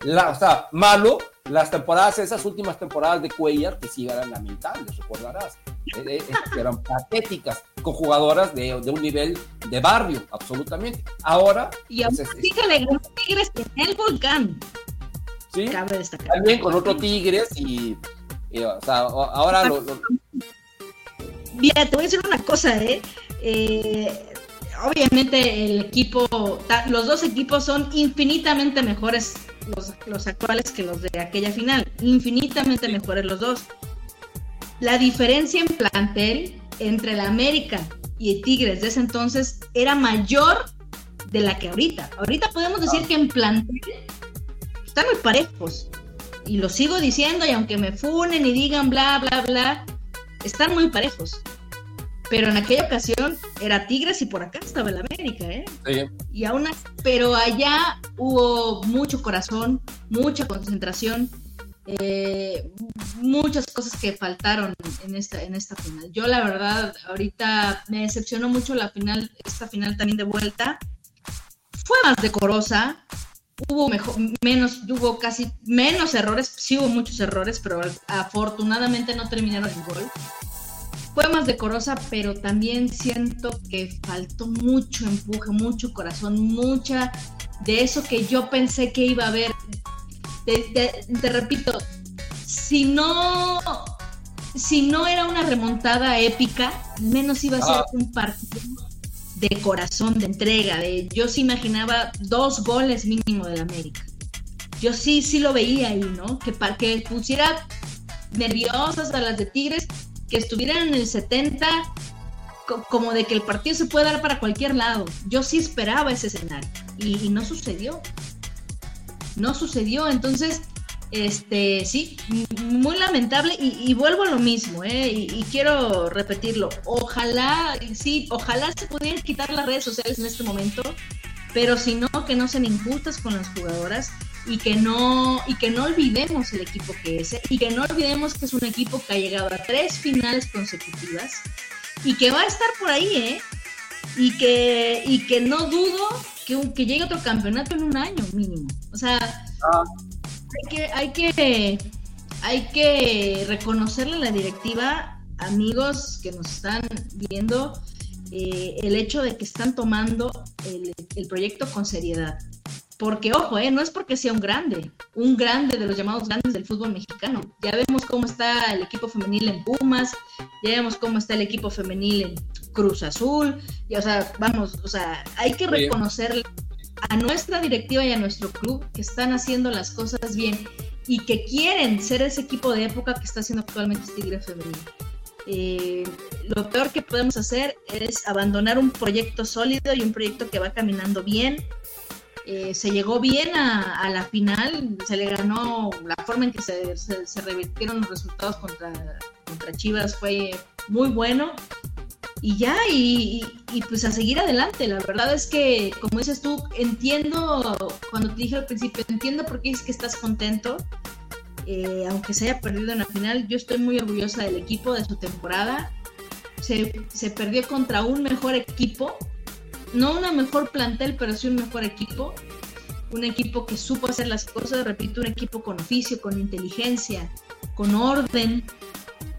La, o sea, malo, las temporadas, esas últimas temporadas de Cuellar, que sí eran lamentables, recordarás, eh, eh, eh, eran patéticas, con jugadoras de, de, un nivel de barrio, absolutamente. Ahora... Y pues, aún así le Tigres en el volcán. Sí, también con otro Tigres y, o sea, ahora lo, Mira, te voy a decir una cosa, ¿eh? eh obviamente el equipo, los dos equipos son infinitamente mejores los, actuales que los de aquella final, infinitamente mejores los dos. La diferencia en plantel entre la América y el Tigres de ese entonces era mayor de la que ahorita. Ahorita podemos decir que en plantel están muy parejos. Y lo sigo diciendo, y aunque me funen y digan bla, bla, bla, están muy parejos. Pero en aquella ocasión era Tigres y por acá estaba el América, ¿eh? Y aún pero allá hubo mucho corazón, mucha concentración, eh, muchas cosas que faltaron en esta, en esta final. Yo la verdad, ahorita me decepcionó mucho la final, esta final también de vuelta. Fue más decorosa, hubo mejor, menos, hubo casi menos errores, sí hubo muchos errores, pero afortunadamente no terminaron en gol fue más decorosa, pero también siento que faltó mucho empuje, mucho corazón, mucha de eso que yo pensé que iba a haber. Te, repito, si no, si no era una remontada épica, menos iba a ser ah. un partido de corazón, de entrega. De, yo sí imaginaba dos goles mínimo del América. Yo sí, sí lo veía ahí, ¿no? Que para que pusiera nerviosas a las de Tigres que estuvieran en el 70 como de que el partido se puede dar para cualquier lado. Yo sí esperaba ese escenario y, no sucedió. no sucedió. Entonces, este, sí, muy lamentable y, vuelvo a lo mismo, ¿eh? y, quiero repetirlo. Ojalá, sí, ojalá se pudieran quitar las redes sociales en este momento, pero si no, que no sean injustas con las jugadoras y que no y que no olvidemos el equipo que es ¿eh? y que no olvidemos que es un equipo que ha llegado a tres finales consecutivas y que va a estar por ahí, ¿eh? Y que y que no dudo que, que llegue otro campeonato en un año mínimo. O sea, hay que, hay que, hay que reconocerle a la directiva, amigos que nos están viendo, eh, el hecho de que están tomando el, proyecto con seriedad. Porque, ojo, eh, no es porque sea un grande, un grande de los llamados grandes del fútbol mexicano. Ya vemos cómo está el equipo femenil en Pumas, ya vemos cómo está el equipo femenil en Cruz Azul, y, o sea, vamos, o sea, hay que reconocerle a nuestra directiva y a nuestro club que están haciendo las cosas bien y que quieren ser ese equipo de época que está haciendo actualmente Tigre Femenino. Eh, lo peor que podemos hacer es abandonar un proyecto sólido y un proyecto que va caminando bien. Eh, se llegó bien a, la final, se le ganó la forma en que se, se, revirtieron los resultados contra, contra Chivas fue muy bueno y ya, y, pues a seguir adelante. La verdad es que, como dices tú, entiendo, cuando te dije al principio, entiendo por qué es que estás contento, eh, aunque se haya perdido en la final, yo estoy muy orgullosa del equipo, de su temporada. Se, se perdió contra un mejor equipo, no una mejor plantel, pero sí un mejor equipo. Un equipo que supo hacer las cosas, repito, un equipo con oficio, con inteligencia, con orden,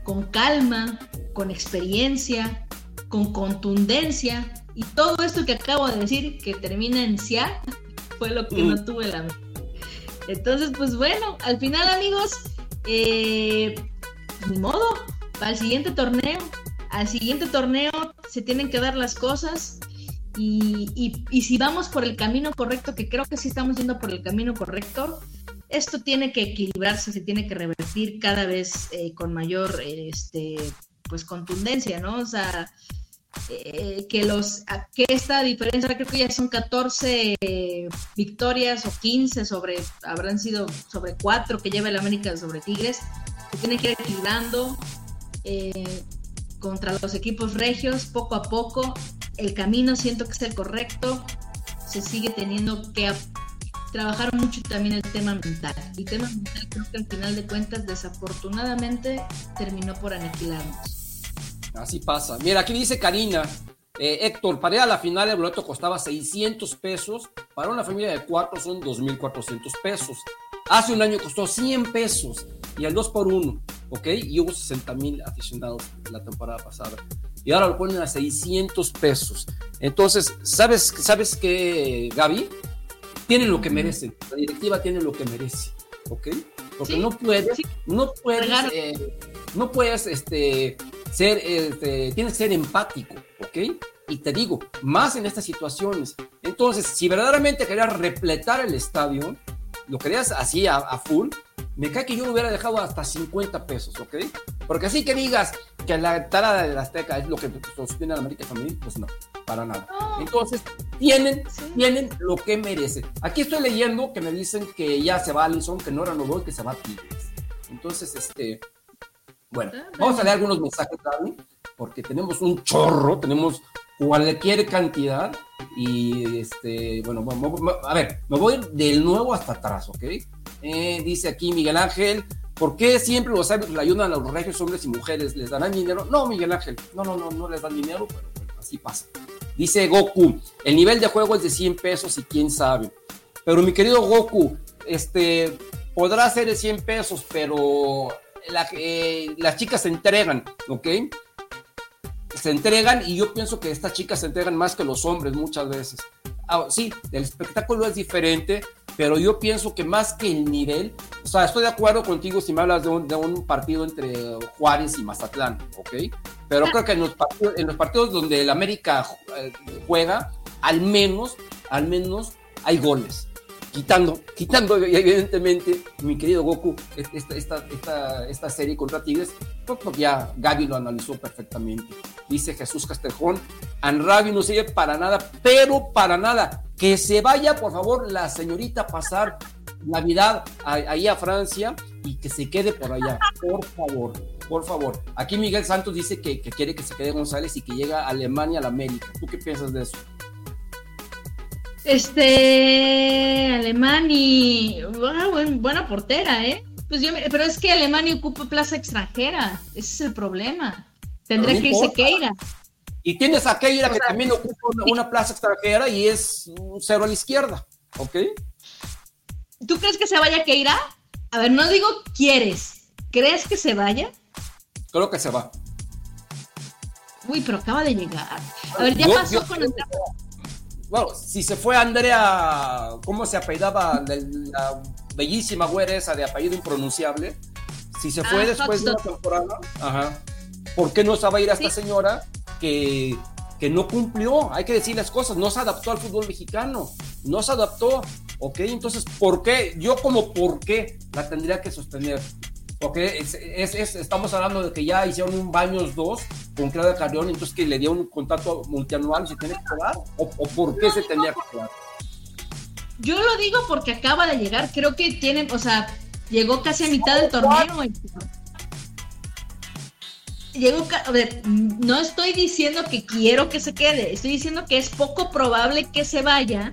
con calma, con experiencia, con contundencia. Y todo esto que acabo de decir, que termina en SIA, fue lo que no mm. tuve la Entonces, pues bueno, al final, amigos, eh, ni modo, al siguiente torneo, al siguiente torneo se tienen que dar las cosas. Y, y, si vamos por el camino correcto, que creo que sí estamos yendo por el camino correcto, esto tiene que equilibrarse, se tiene que revertir cada vez eh, con mayor este, pues contundencia, ¿no? O sea, eh, que los que esta diferencia creo que ya son 14 victorias o 15 sobre habrán sido sobre 4 que lleva el América sobre Tigres que tiene que ir equilibrando eh, contra los equipos regios poco a poco el camino siento que es el correcto se sigue teniendo que trabajar mucho también el tema mental y tema mental creo que al final de cuentas desafortunadamente terminó por aniquilarnos Así pasa. Mira, aquí dice Karina, eh, Héctor, para ir a la final el boleto costaba 600 pesos, para una familia de cuatro son 2.400 pesos. Hace un año costó 100 pesos y al 2 por 1, ¿ok? Y hubo 60 mil aficionados la temporada pasada. Y ahora lo ponen a 600 pesos. Entonces, ¿sabes, ¿sabes qué, Gaby? Tienen lo que merecen. La directiva tiene lo que merece, ¿ok? Porque no puedes, no puedes, eh, no puedes, este, ser, este, tienes que ser empático, ¿ok? Y te digo, más en estas situaciones. Entonces, si verdaderamente querías repletar el estadio, lo querías así a, full, me cae que yo hubiera dejado hasta 50 pesos, ¿ok? Porque así que digas que la entrada de la Azteca es lo que sostiene la América Femenil, pues no, para nada. Entonces, tienen, tienen lo que merecen. Aquí estoy leyendo que me dicen que ya se va Alison, que no renovó y que se va Tigres. Entonces, este, bueno, ah, vamos a leer algunos mensajes, porque tenemos un chorro, tenemos cualquier cantidad. Y este, bueno, a ver, me voy de nuevo hasta atrás, ¿ok? Eh, dice aquí Miguel Ángel, ¿por qué siempre los árbitros le ayudan a los regios hombres y mujeres? ¿Les darán dinero? No, Miguel Ángel, no, no, no, no les dan dinero, pero así pasa. Dice Goku, el nivel de juego es de 100 pesos y quién sabe. Pero mi querido Goku, este, podrá ser de 100 pesos, pero eh, las chicas se entregan, ¿ok? Se entregan y yo pienso que estas chicas se entregan más que los hombres muchas veces. Ah, sí, el espectáculo es diferente, pero yo pienso que más que el nivel, o sea, estoy de acuerdo contigo si me hablas de un, partido entre Juárez y Mazatlán, ¿ok? Pero creo que en los, partidos, en los partidos donde el América eh, juega, al menos, al menos hay goles quitando, quitando evidentemente, mi querido Goku, esta, esta, esta, serie contra Tigres, pues, pues ya Gaby lo analizó perfectamente. Dice Jesús Castejón, Anrabi no sirve para nada, pero para nada. Que se vaya, por favor, la señorita a pasar Navidad ahí a Francia y que se quede por allá, por favor, por favor. Aquí Miguel Santos dice que, quiere que se quede González y que llega a Alemania a la América. ¿Tú qué piensas de eso? Este, Alemania, buena portera, ¿eh? Pues yo, pero es que Alemania ocupa plaza extranjera, ese es el problema. Tendría que irse Keira. Y tienes a Keira que también ocupa una, plaza extranjera y es un cero a la izquierda, ¿ok? ¿Tú crees que se vaya Keira? A ver, no digo quieres, ¿crees que se vaya? Creo que se va. Uy, pero acaba de llegar. A ver, ya pasó con el... Bueno, si se fue Andrea, ¿cómo se apellidaba? La bellísima güera esa de apellido impronunciable. Si se fue ah, después de la temporada, ajá. ¿por qué no se va a ir a esta señora que, que no cumplió? Hay que decir las cosas, no se adaptó al fútbol mexicano, no se adaptó. ¿Ok? Entonces, ¿por qué? Yo como por qué la tendría que sostener. Porque es, es, estamos hablando de que ya hicieron un baños dos con Claudia Carrión, entonces que le dio un contrato multianual se tiene que quedar. ¿O, por qué se tendría que quedar? Yo lo digo porque acaba de llegar, creo que tienen, o sea, llegó casi a mitad del torneo. Llegó, a ver, no estoy diciendo que quiero que se quede, estoy diciendo que es poco probable que se vaya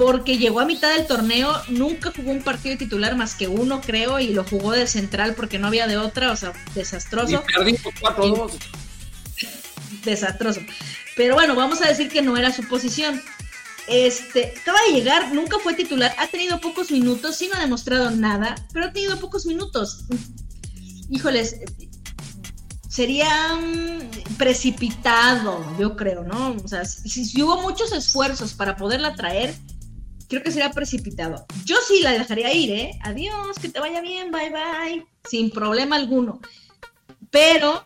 porque llegó a mitad del torneo, nunca jugó un partido titular más que uno, creo, y lo jugó de central porque no había de otra, o sea, desastroso. Y 4-2. Desastroso. Pero bueno, vamos a decir que no era su posición. Este, acaba de llegar, nunca fue titular, ha tenido pocos minutos, sí no ha demostrado nada, pero ha tenido pocos minutos. Híjoles, sería mm, precipitado, yo creo, ¿no? O sea, si, hubo muchos esfuerzos para poderla traer, creo que sería precipitado. Yo sí la dejaría ir, ¿eh? Adiós, que te vaya bien, bye bye, sin problema alguno. Pero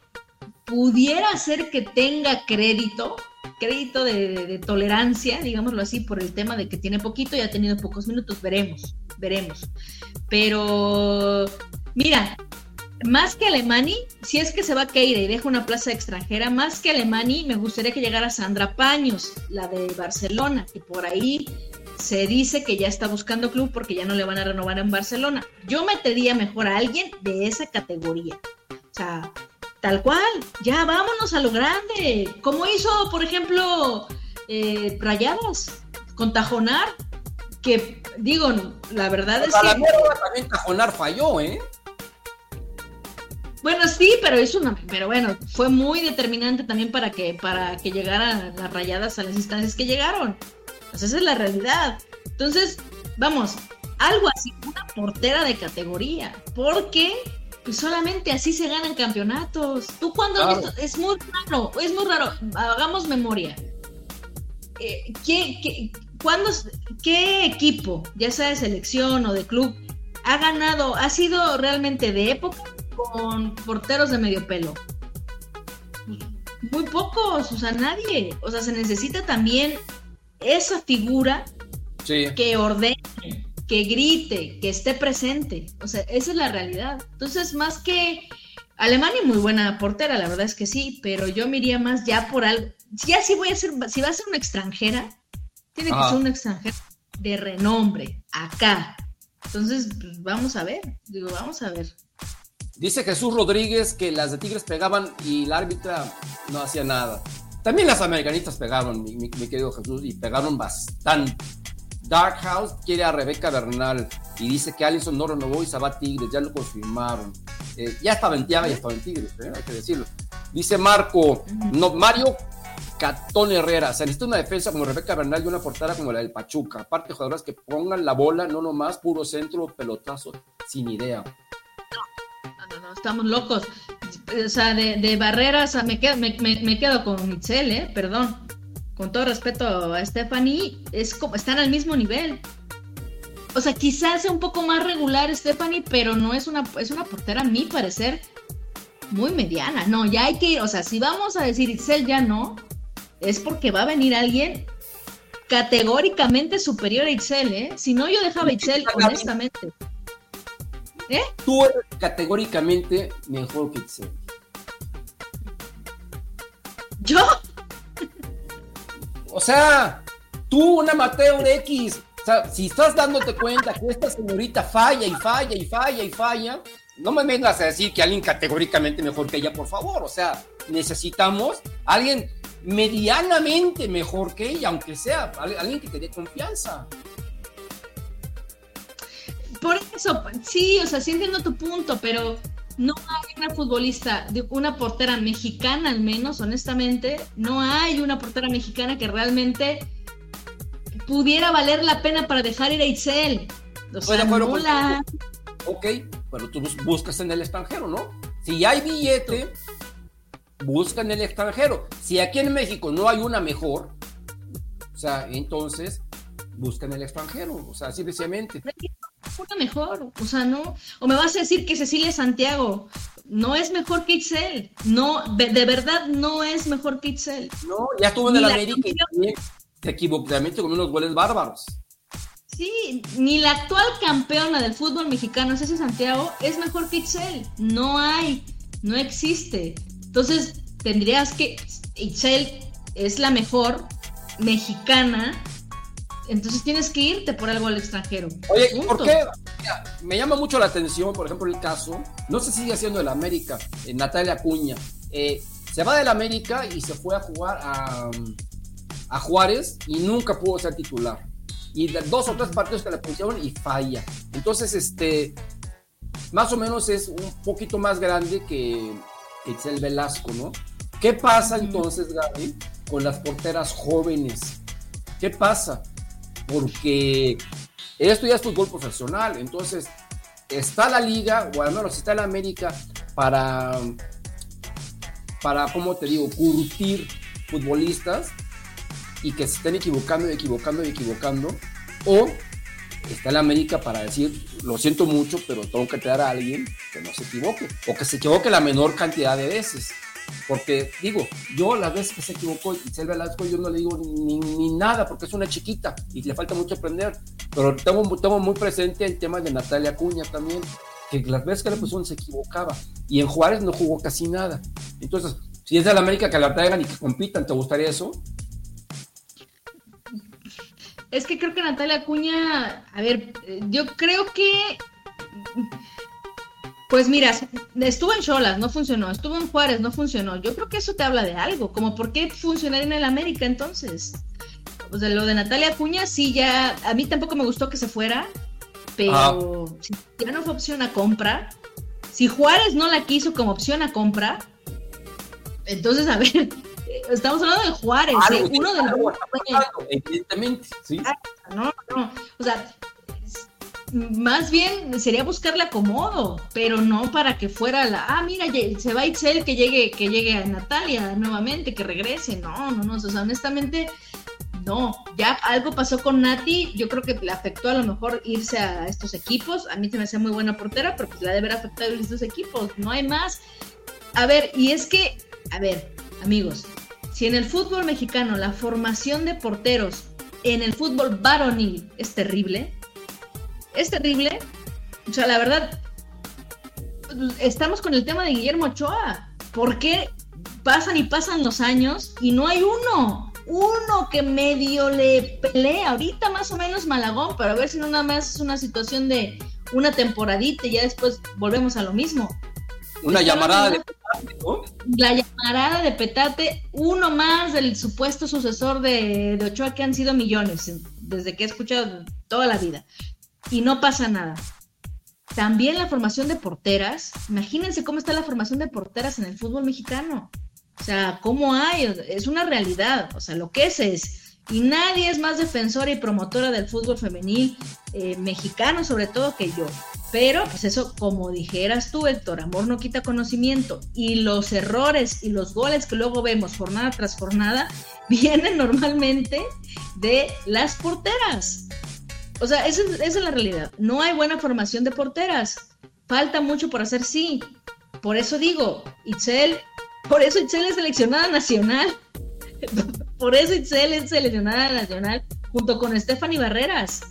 pudiera ser que tenga crédito, crédito de, tolerancia, digámoslo así, por el tema de que tiene poquito y ha tenido pocos minutos. Veremos, veremos. Pero, mira, más que Alemani, si es que se va a Keira y deja una plaza extranjera, más que Alemani, me gustaría que llegara Sandra Paños, la de Barcelona, que por ahí se dice que ya está buscando club porque ya no le van a renovar en Barcelona. Yo metería mejor a alguien de esa categoría. O sea, tal cual, ya vámonos a lo grande. Como hizo, por ejemplo, eh, Rayadas con Tajonar, que digo, la verdad es que... La también Tajonar falló, ¿eh? Bueno, sí, pero es una, pero bueno, fue muy determinante también para que, para que llegaran las rayadas a las instancias que llegaron. Pues esa es la realidad. Entonces, vamos, algo así, una portera de categoría, porque pues solamente así se ganan campeonatos. ¿Tú has visto? Es muy raro, es muy raro. Hagamos memoria. Eh, ¿qué, qué, ¿Qué equipo, ya sea de selección o de club, ha ganado, ha sido realmente de época con porteros de medio pelo? Muy pocos, o sea, nadie. O sea, se necesita también esa figura que ordene, que grite, que esté presente. O sea, esa es la realidad. Entonces, más que Alemania, muy buena portera, la verdad es que sí, pero yo me iría más ya por algo. Ya si voy a ser, si va a ser una extranjera, tiene que ser una extranjera de renombre, acá. Entonces, pues, vamos a ver, digo, vamos a ver. Dice Jesús Rodríguez que las de Tigres pegaban y la árbitra no hacía nada. También las americanistas pegaron, mi, querido Jesús, y pegaron bastante. Dark House quiere a Rebeca Bernal y dice que Allison no renovó y se va a Tigres, ya lo confirmaron. Eh, ya estaba en Tiago y estaba en Tigres, ¿eh? hay que decirlo. Dice Marco, no, Mario Catón Herrera, se necesita una defensa como Rebeca Bernal y una portada como la del Pachuca. Aparte, jugadoras que pongan la bola, no nomás puro centro, pelotazo, sin idea. No, no, no, estamos locos o sea, de, barreras, me quedo, me, quedo con Mitchell, ¿eh? Perdón. Con todo respeto a Stephanie, es como, están al mismo nivel. O sea, quizás sea un poco más regular Stephanie, pero no es una, es una portera, a mi parecer, muy mediana. No, ya hay que ir, o sea, si vamos a decir Itzel ya no, es porque va a venir alguien categóricamente superior a Itzel, ¿eh? Si no, yo dejaba a Itzel, honestamente. ¿Eh? Tú eres categóricamente mejor que Itzel. ¿Yo? O sea, tú, una Mateo de X, O sea, si estás dándote cuenta que esta señorita falla y falla y falla y falla, no me vengas a decir que alguien categóricamente mejor que ella, por favor. O sea, necesitamos alguien medianamente mejor que ella, aunque sea alguien que te dé confianza. Por eso, sí, o sea, sí entiendo tu punto, pero no hay una futbolista, una portera mexicana al menos, honestamente, no hay una portera mexicana que realmente pudiera valer la pena para dejar ir a Itzel. O sea, la... Ok, pero tú buscas en el extranjero, ¿no? Si hay billete, busca en el extranjero. Si aquí en México no hay una mejor, o sea, entonces busca en el extranjero, o sea, simplemente. Una mejor, o sea, no. O me vas a decir que Cecilia Santiago no es mejor que Itzel. No, de, verdad no es mejor que Itzel. No, ya estuvo en el América y se equivocó con unos goles bárbaros. Sí, ni la actual campeona del fútbol mexicano, Ceci Santiago, es mejor que Itzel. No hay, no existe. Entonces, tendrías que. Itzel es la mejor mexicana. Entonces tienes que irte por algo al extranjero. Oye, ¿por qué? me llama mucho la atención, por ejemplo, el caso, no se sigue haciendo el América, en Natalia Acuña. Eh, se va del América y se fue a jugar a, a Juárez y nunca pudo ser titular. Y dos o tres partidos que le pusieron y falla. Entonces, este, más o menos es un poquito más grande que, Itzel Velasco, ¿no? ¿Qué pasa entonces, Gaby, con las porteras jóvenes? ¿Qué pasa? Porque esto ya es fútbol profesional, entonces está la liga, o al está la América, para, para, ¿cómo te digo?, curtir futbolistas y que se estén equivocando y equivocando y equivocando, o está la América para decir, lo siento mucho, pero tengo que traer a alguien que no se equivoque, o que se equivoque la menor cantidad de veces. Porque digo, yo las veces que se equivocó Isabel Velasco, yo no le digo ni, nada porque es una chiquita y le falta mucho aprender. Pero tengo, tengo muy presente el tema de Natalia Cuña también, que las veces que le pusieron se equivocaba. Y en Juárez no jugó casi nada. Entonces, si es de la América que la traigan y que compitan, ¿te gustaría eso? Es que creo que Natalia Acuña, a ver, yo creo que. Pues mira, estuvo en Cholas, no funcionó, estuvo en Juárez, no funcionó. Yo creo que eso te habla de algo, como por qué funcionar en el América entonces. O sea, lo de Natalia Acuña sí ya, a mí tampoco me gustó que se fuera, pero si ya no fue opción a compra, si Juárez no la quiso como opción a compra, entonces a ver, estamos hablando de Juárez, ¿eh? uno de los. Evidentemente, sí. No, no, o sea, más bien sería buscarle acomodo, pero no para que fuera la, ah, mira, se va Itzel, que llegue, que llegue a Natalia nuevamente, que regrese. No, no, no, o sea, honestamente, no. Ya algo pasó con Nati, yo creo que le afectó a lo mejor irse a estos equipos. A mí se me hacía muy buena portera, pero pues la debe haber afectado a estos equipos, no hay más. A ver, y es que, a ver, amigos, si en el fútbol mexicano la formación de porteros en el fútbol varonil es terrible, es terrible, o sea, la verdad, estamos con el tema de Guillermo Ochoa. ¿Por qué pasan y pasan los años y no hay uno? Uno que medio le pelea. Ahorita más o menos Malagón, pero a ver si no nada más es una situación de una temporadita y ya después volvemos a lo mismo. Una llamarada de la llamarada de petate, uno más del supuesto sucesor de, Ochoa, que han sido millones, desde que he escuchado toda la vida. Y no pasa nada. También la formación de porteras, imagínense cómo está la formación de porteras en el fútbol mexicano. O sea, cómo hay, es una realidad. O sea, lo que es es y nadie es más defensora y promotora del fútbol femenil eh, mexicano, sobre todo que yo. Pero, pues eso, como dijeras tú, Héctor, amor no quita conocimiento. Y los errores y los goles que luego vemos jornada tras jornada vienen normalmente de las porteras. O sea, esa, es la realidad. No hay buena formación de porteras. Falta mucho por hacer, sí. Por eso digo, Itzel, por eso Itzel es seleccionada nacional por eso Itzel es seleccionada nacional junto con Stephanie Barreras.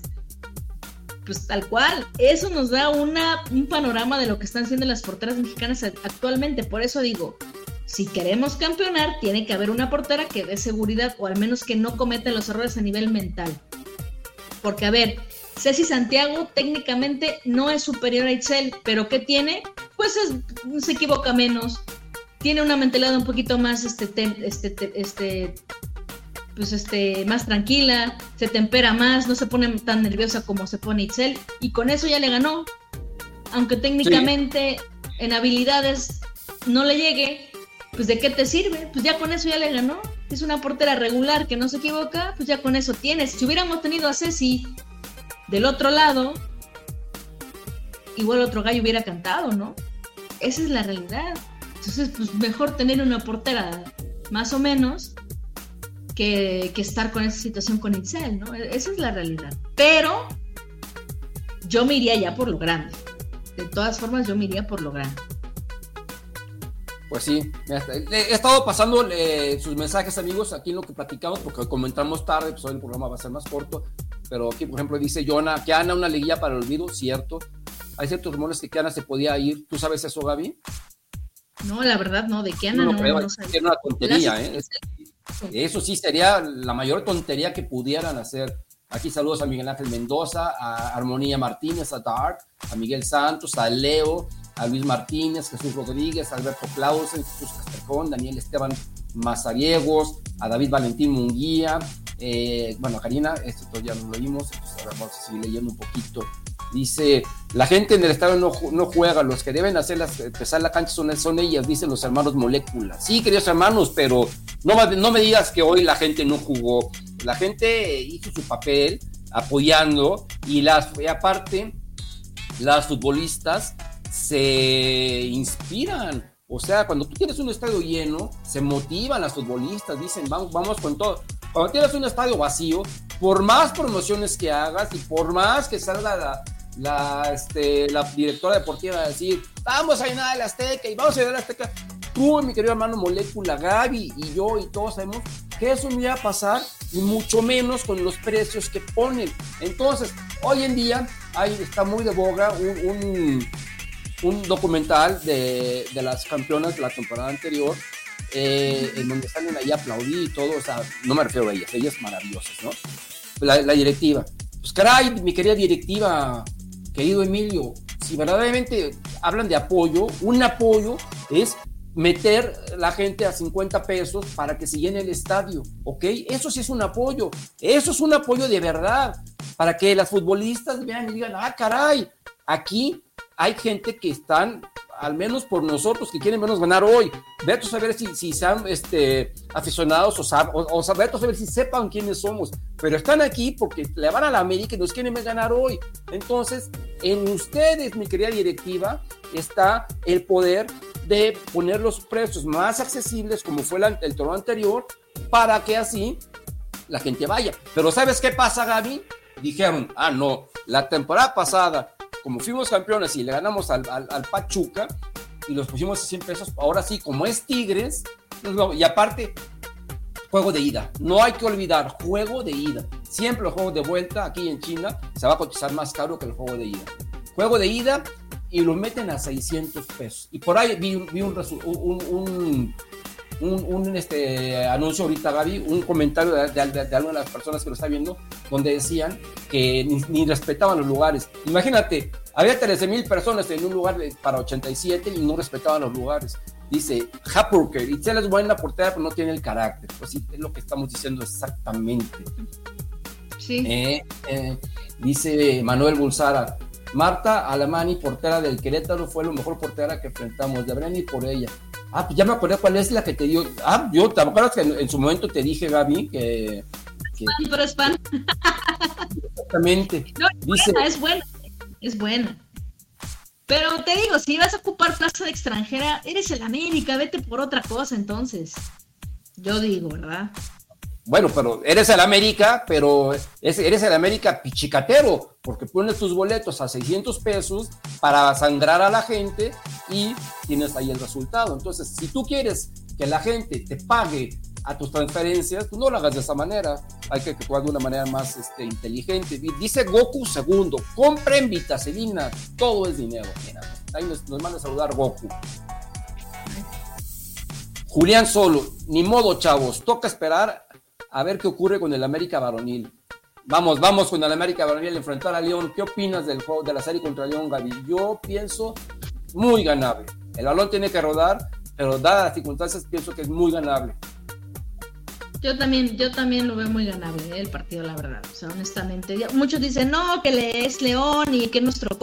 Pues tal cual, eso nos da una, un panorama de lo que están haciendo las porteras mexicanas actualmente. Por eso digo, si queremos campeonar, tiene que haber una portera que dé seguridad o al menos que no cometa los errores a nivel mental. Porque, a ver, Ceci Santiago técnicamente no es superior a Itzel, pero ¿qué tiene? Pues es, se equivoca menos, tiene una mentalidad un poquito más, este, este, este, pues este, más tranquila, se tempera más, no se pone tan nerviosa como se pone Itzel, y con eso ya le ganó. Aunque técnicamente en habilidades no le llegue, pues de qué te sirve, pues ya con eso ya le ganó. Es una portera regular que no se equivoca, pues ya con eso tienes. Si hubiéramos tenido a Ceci del otro lado, igual otro gallo hubiera cantado, ¿no? Esa es la realidad. Entonces, pues mejor tener una portera más o menos que, estar con esa situación con Itzel, ¿no? Esa es la realidad. Pero yo me iría ya por lo grande. De todas formas, yo me iría por lo grande. Pues sí, he estado pasando sus mensajes, amigos, aquí en lo que platicamos, porque comentamos tarde, pues hoy el programa va a ser más corto. Pero aquí, por ejemplo, dice Jonah que Ana una liguilla para el olvido, cierto. Hay ciertos rumores que Ana se podía ir. ¿Tú sabes eso, Gaby? No, la verdad no, de que Ana no, no, no, una tontería, ¿eh? eso sí sería la mayor tontería que pudieran hacer. Aquí saludos a Miguel Ángel Mendoza, a Armonía Martínez, a Dark, a Miguel Santos, a Leo, a Luis Martínez, Jesús Rodríguez, Alberto Clausen, Jesús Castrejón, Daniel Esteban Mazariegos, a David Valentín Munguía, eh, bueno, Karina, esto ya lo leímos, ahora vamos a seguir leyendo un poquito. Dice, la gente en el estado no, no juega, los que deben hacer empezar la cancha son, son ellas, dicen los hermanos Molécula. Sí, queridos hermanos, pero no, no me digas que hoy la gente no jugó. La gente hizo su papel apoyando y, las, y aparte las futbolistas se inspiran. O sea, cuando tú tienes un estadio lleno, se motivan las futbolistas, dicen, vamos, vamos con todo. Cuando tienes un estadio vacío, por más promociones que hagas y por más que salga la, este, directora deportiva a decir, vamos a llenar el Azteca y vamos a llenar el Azteca, tú, mi querido hermano Molécula, Gaby y yo y todos sabemos que eso no iba a pasar y mucho menos con los precios que ponen. Entonces, hoy en día ahí está muy de boga un documental de, de, las campeonas de la temporada anterior, eh, en donde salen ahí a aplaudir y todo, o sea, no me refiero a ellas, ellas maravillosas, ¿no? La, la directiva. Pues caray, mi querida directiva, querido Emilio, si verdaderamente hablan de apoyo, un apoyo es meter la gente a 50 pesos para que se llene el estadio, ¿ok? Eso sí es un apoyo, eso es un apoyo de verdad, para que las futbolistas vean y digan, ah, caray, aquí hay gente que están, al menos por nosotros, que quieren menos ganar hoy. Vete a saber si, si sean este, aficionados o, o, o a saber si sepan quiénes somos. Pero están aquí porque le van a la América y nos quieren ganar hoy. Entonces, en ustedes, mi querida directiva, está el poder de poner los precios más accesibles, como fue el, el anterior, para que así la gente vaya. Pero ¿sabes qué pasa, Gaby? Dijeron, ah, no, la temporada pasada como fuimos campeones y le ganamos al, Pachuca y los pusimos a 100 pesos, ahora sí, como es Tigres, pues y aparte, juego de ida. No hay que olvidar, juego de ida. Siempre el juego de vuelta aquí en China se va a cotizar más caro que el juego de ida. Juego de ida y lo meten a 600 pesos. Y por ahí vi, un, un, un, este, anuncio ahorita, Gaby, un comentario de, de, alguna de las personas que lo está viendo, donde decían que ni, respetaban los lugares. Imagínate, había 13 mil personas en un lugar para 87 y no respetaban los lugares. Dice, Hapurker, Itzel es buena portera, pero no tiene el carácter. Pues sí, es lo que estamos diciendo exactamente. Sí. Eh, eh, dice Manuel Bulsara, Marta Alamani, portera del Querétaro, fue la mejor portera que enfrentamos. Deberían ir por ella. Ah, pues ya me acordé cuál es la que te dio. Ah, yo, ¿te acuerdas que en, su momento te dije, Gaby, que. que pero es pan. Exactamente. No, es, Dice, buena, es buena, es buena. Pero te digo, si vas a ocupar plaza de extranjera, eres el América, vete por otra cosa entonces. Yo digo, ¿verdad? Bueno, pero eres el América, pero eres el América pichicatero, porque pones tus boletos a 600 pesos para sangrar a la gente y tienes ahí el resultado. Entonces, si tú quieres que la gente te pague a tus transferencias, tú no lo hagas de esa manera. Hay que actuar de una manera más este, inteligente. Dice Goku segundo, compren vitacilina, todo es dinero. Mira, ahí nos, nos manda a saludar Goku. Julián Solo, ni modo, chavos, toca esperar a ver qué ocurre con el América varonil. Vamos, vamos con el América Varonil enfrentar a León. ¿Qué opinas del juego de la serie contra León, Gaby? Yo pienso muy ganable. El balón tiene que rodar, pero dadas las circunstancias pienso que es muy ganable. Yo también, yo también lo veo muy ganable ¿eh? el partido, la verdad. O sea, honestamente, muchos dicen no, que le es León y que es nuestro.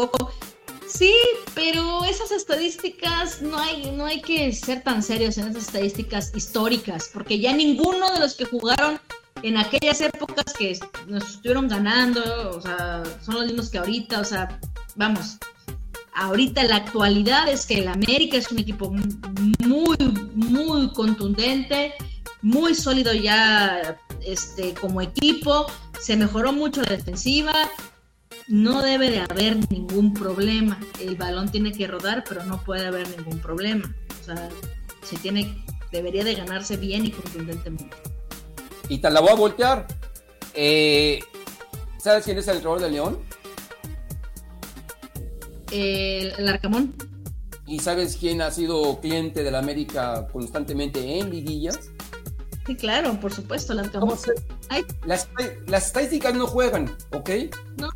Sí, pero esas estadísticas no hay, no hay que ser tan serios en esas estadísticas históricas, porque ya ninguno de los que jugaron en aquellas épocas que nos estuvieron ganando, o sea, son los mismos que ahorita, o sea, vamos, ahorita la actualidad es que el América es un equipo muy, muy contundente, muy sólido ya este, como equipo, se mejoró mucho la defensiva, no debe de haber ningún problema. El balón tiene que rodar, pero no puede haber ningún problema. O sea, se tiene, debería de ganarse bien y contundentemente. Y te la voy a voltear. Eh, ¿Sabes quién es el entrenador de León? El, el, Arcamón. ¿Y sabes quién ha sido cliente de la América constantemente en liguillas? Sí, claro, por supuesto, el Arcamón. Las, las, estadísticas no juegan, ¿ok? No.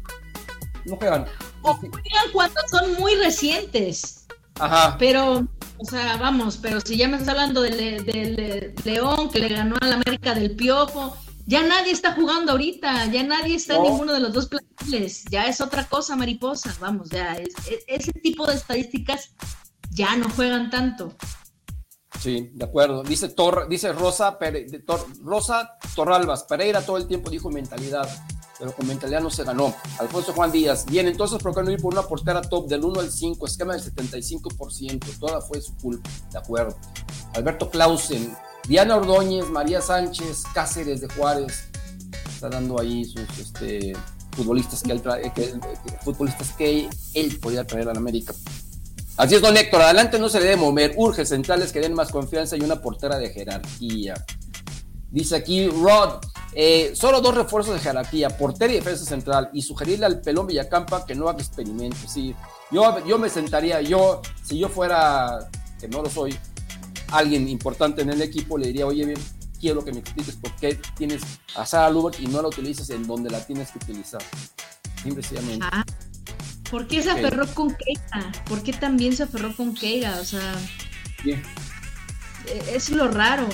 No juegan. O juegan cuando son muy recientes. Ajá. Pero, o sea, vamos, pero si ya me estás hablando del de, León, que le ganó a la América del Piojo, ya nadie está jugando ahorita, ya nadie está No. en ninguno de los dos planteles, ya es otra cosa, mariposa, vamos, ya, es, es- ese tipo de estadísticas ya no juegan tanto. Sí, de acuerdo. Dice Tor, dice Rosa, Pere- Rosa Torralbas, Pereira todo el tiempo dijo mentalidad, pero con mentalidad no se ganó. Alfonso Juan Díaz, bien, entonces, ¿por no ir por una portera top del 1 al 5, esquema del 75%? Toda fue su culpa, de acuerdo. Alberto Clausen, Diana Ordóñez, María Sánchez, Cáceres de Juárez, está dando ahí sus este, futbolistas que él trae- él- que- futbolistas que él podía traer a la América. Así es, don Héctor, adelante no se debe mover, urge centrales que den más confianza y una portera de jerarquía. Dice aquí Rod, eh, solo dos refuerzos de jerarquía, portera y defensa central, y sugerirle al pelón Villacampa que no haga experimentos. Sí, yo, yo me sentaría, yo, si yo fuera, que no lo soy, alguien importante en el equipo, le diría, oye, bien, quiero que me expliques por qué tienes a Sara Lubeck y no la utilizas en donde la tienes que utilizar. Simple y sencillamente. Ah, ¿Por qué se aferró con Keiga? ¿Por qué también se aferró con Keiga? O sea, eh, es lo raro.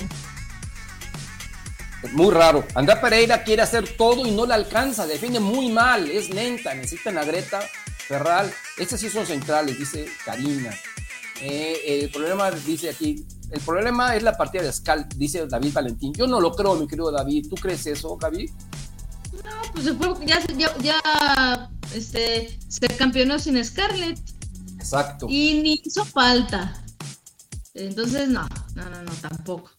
Muy raro. Andrea Pereira quiere hacer todo y no le alcanza. Defiende muy mal. Es lenta. Necesitan a Greta Ferral. Estas sí son centrales, dice Karina. Eh, el problema, dice aquí, el problema es la partida de Scal, dice David Valentín. Yo no lo creo, mi querido David. ¿Tú crees eso, David? No, pues ya, ya, ya este, se campeonó sin Scarlett Exacto. y ni hizo falta. Entonces, no, no, no, no, tampoco.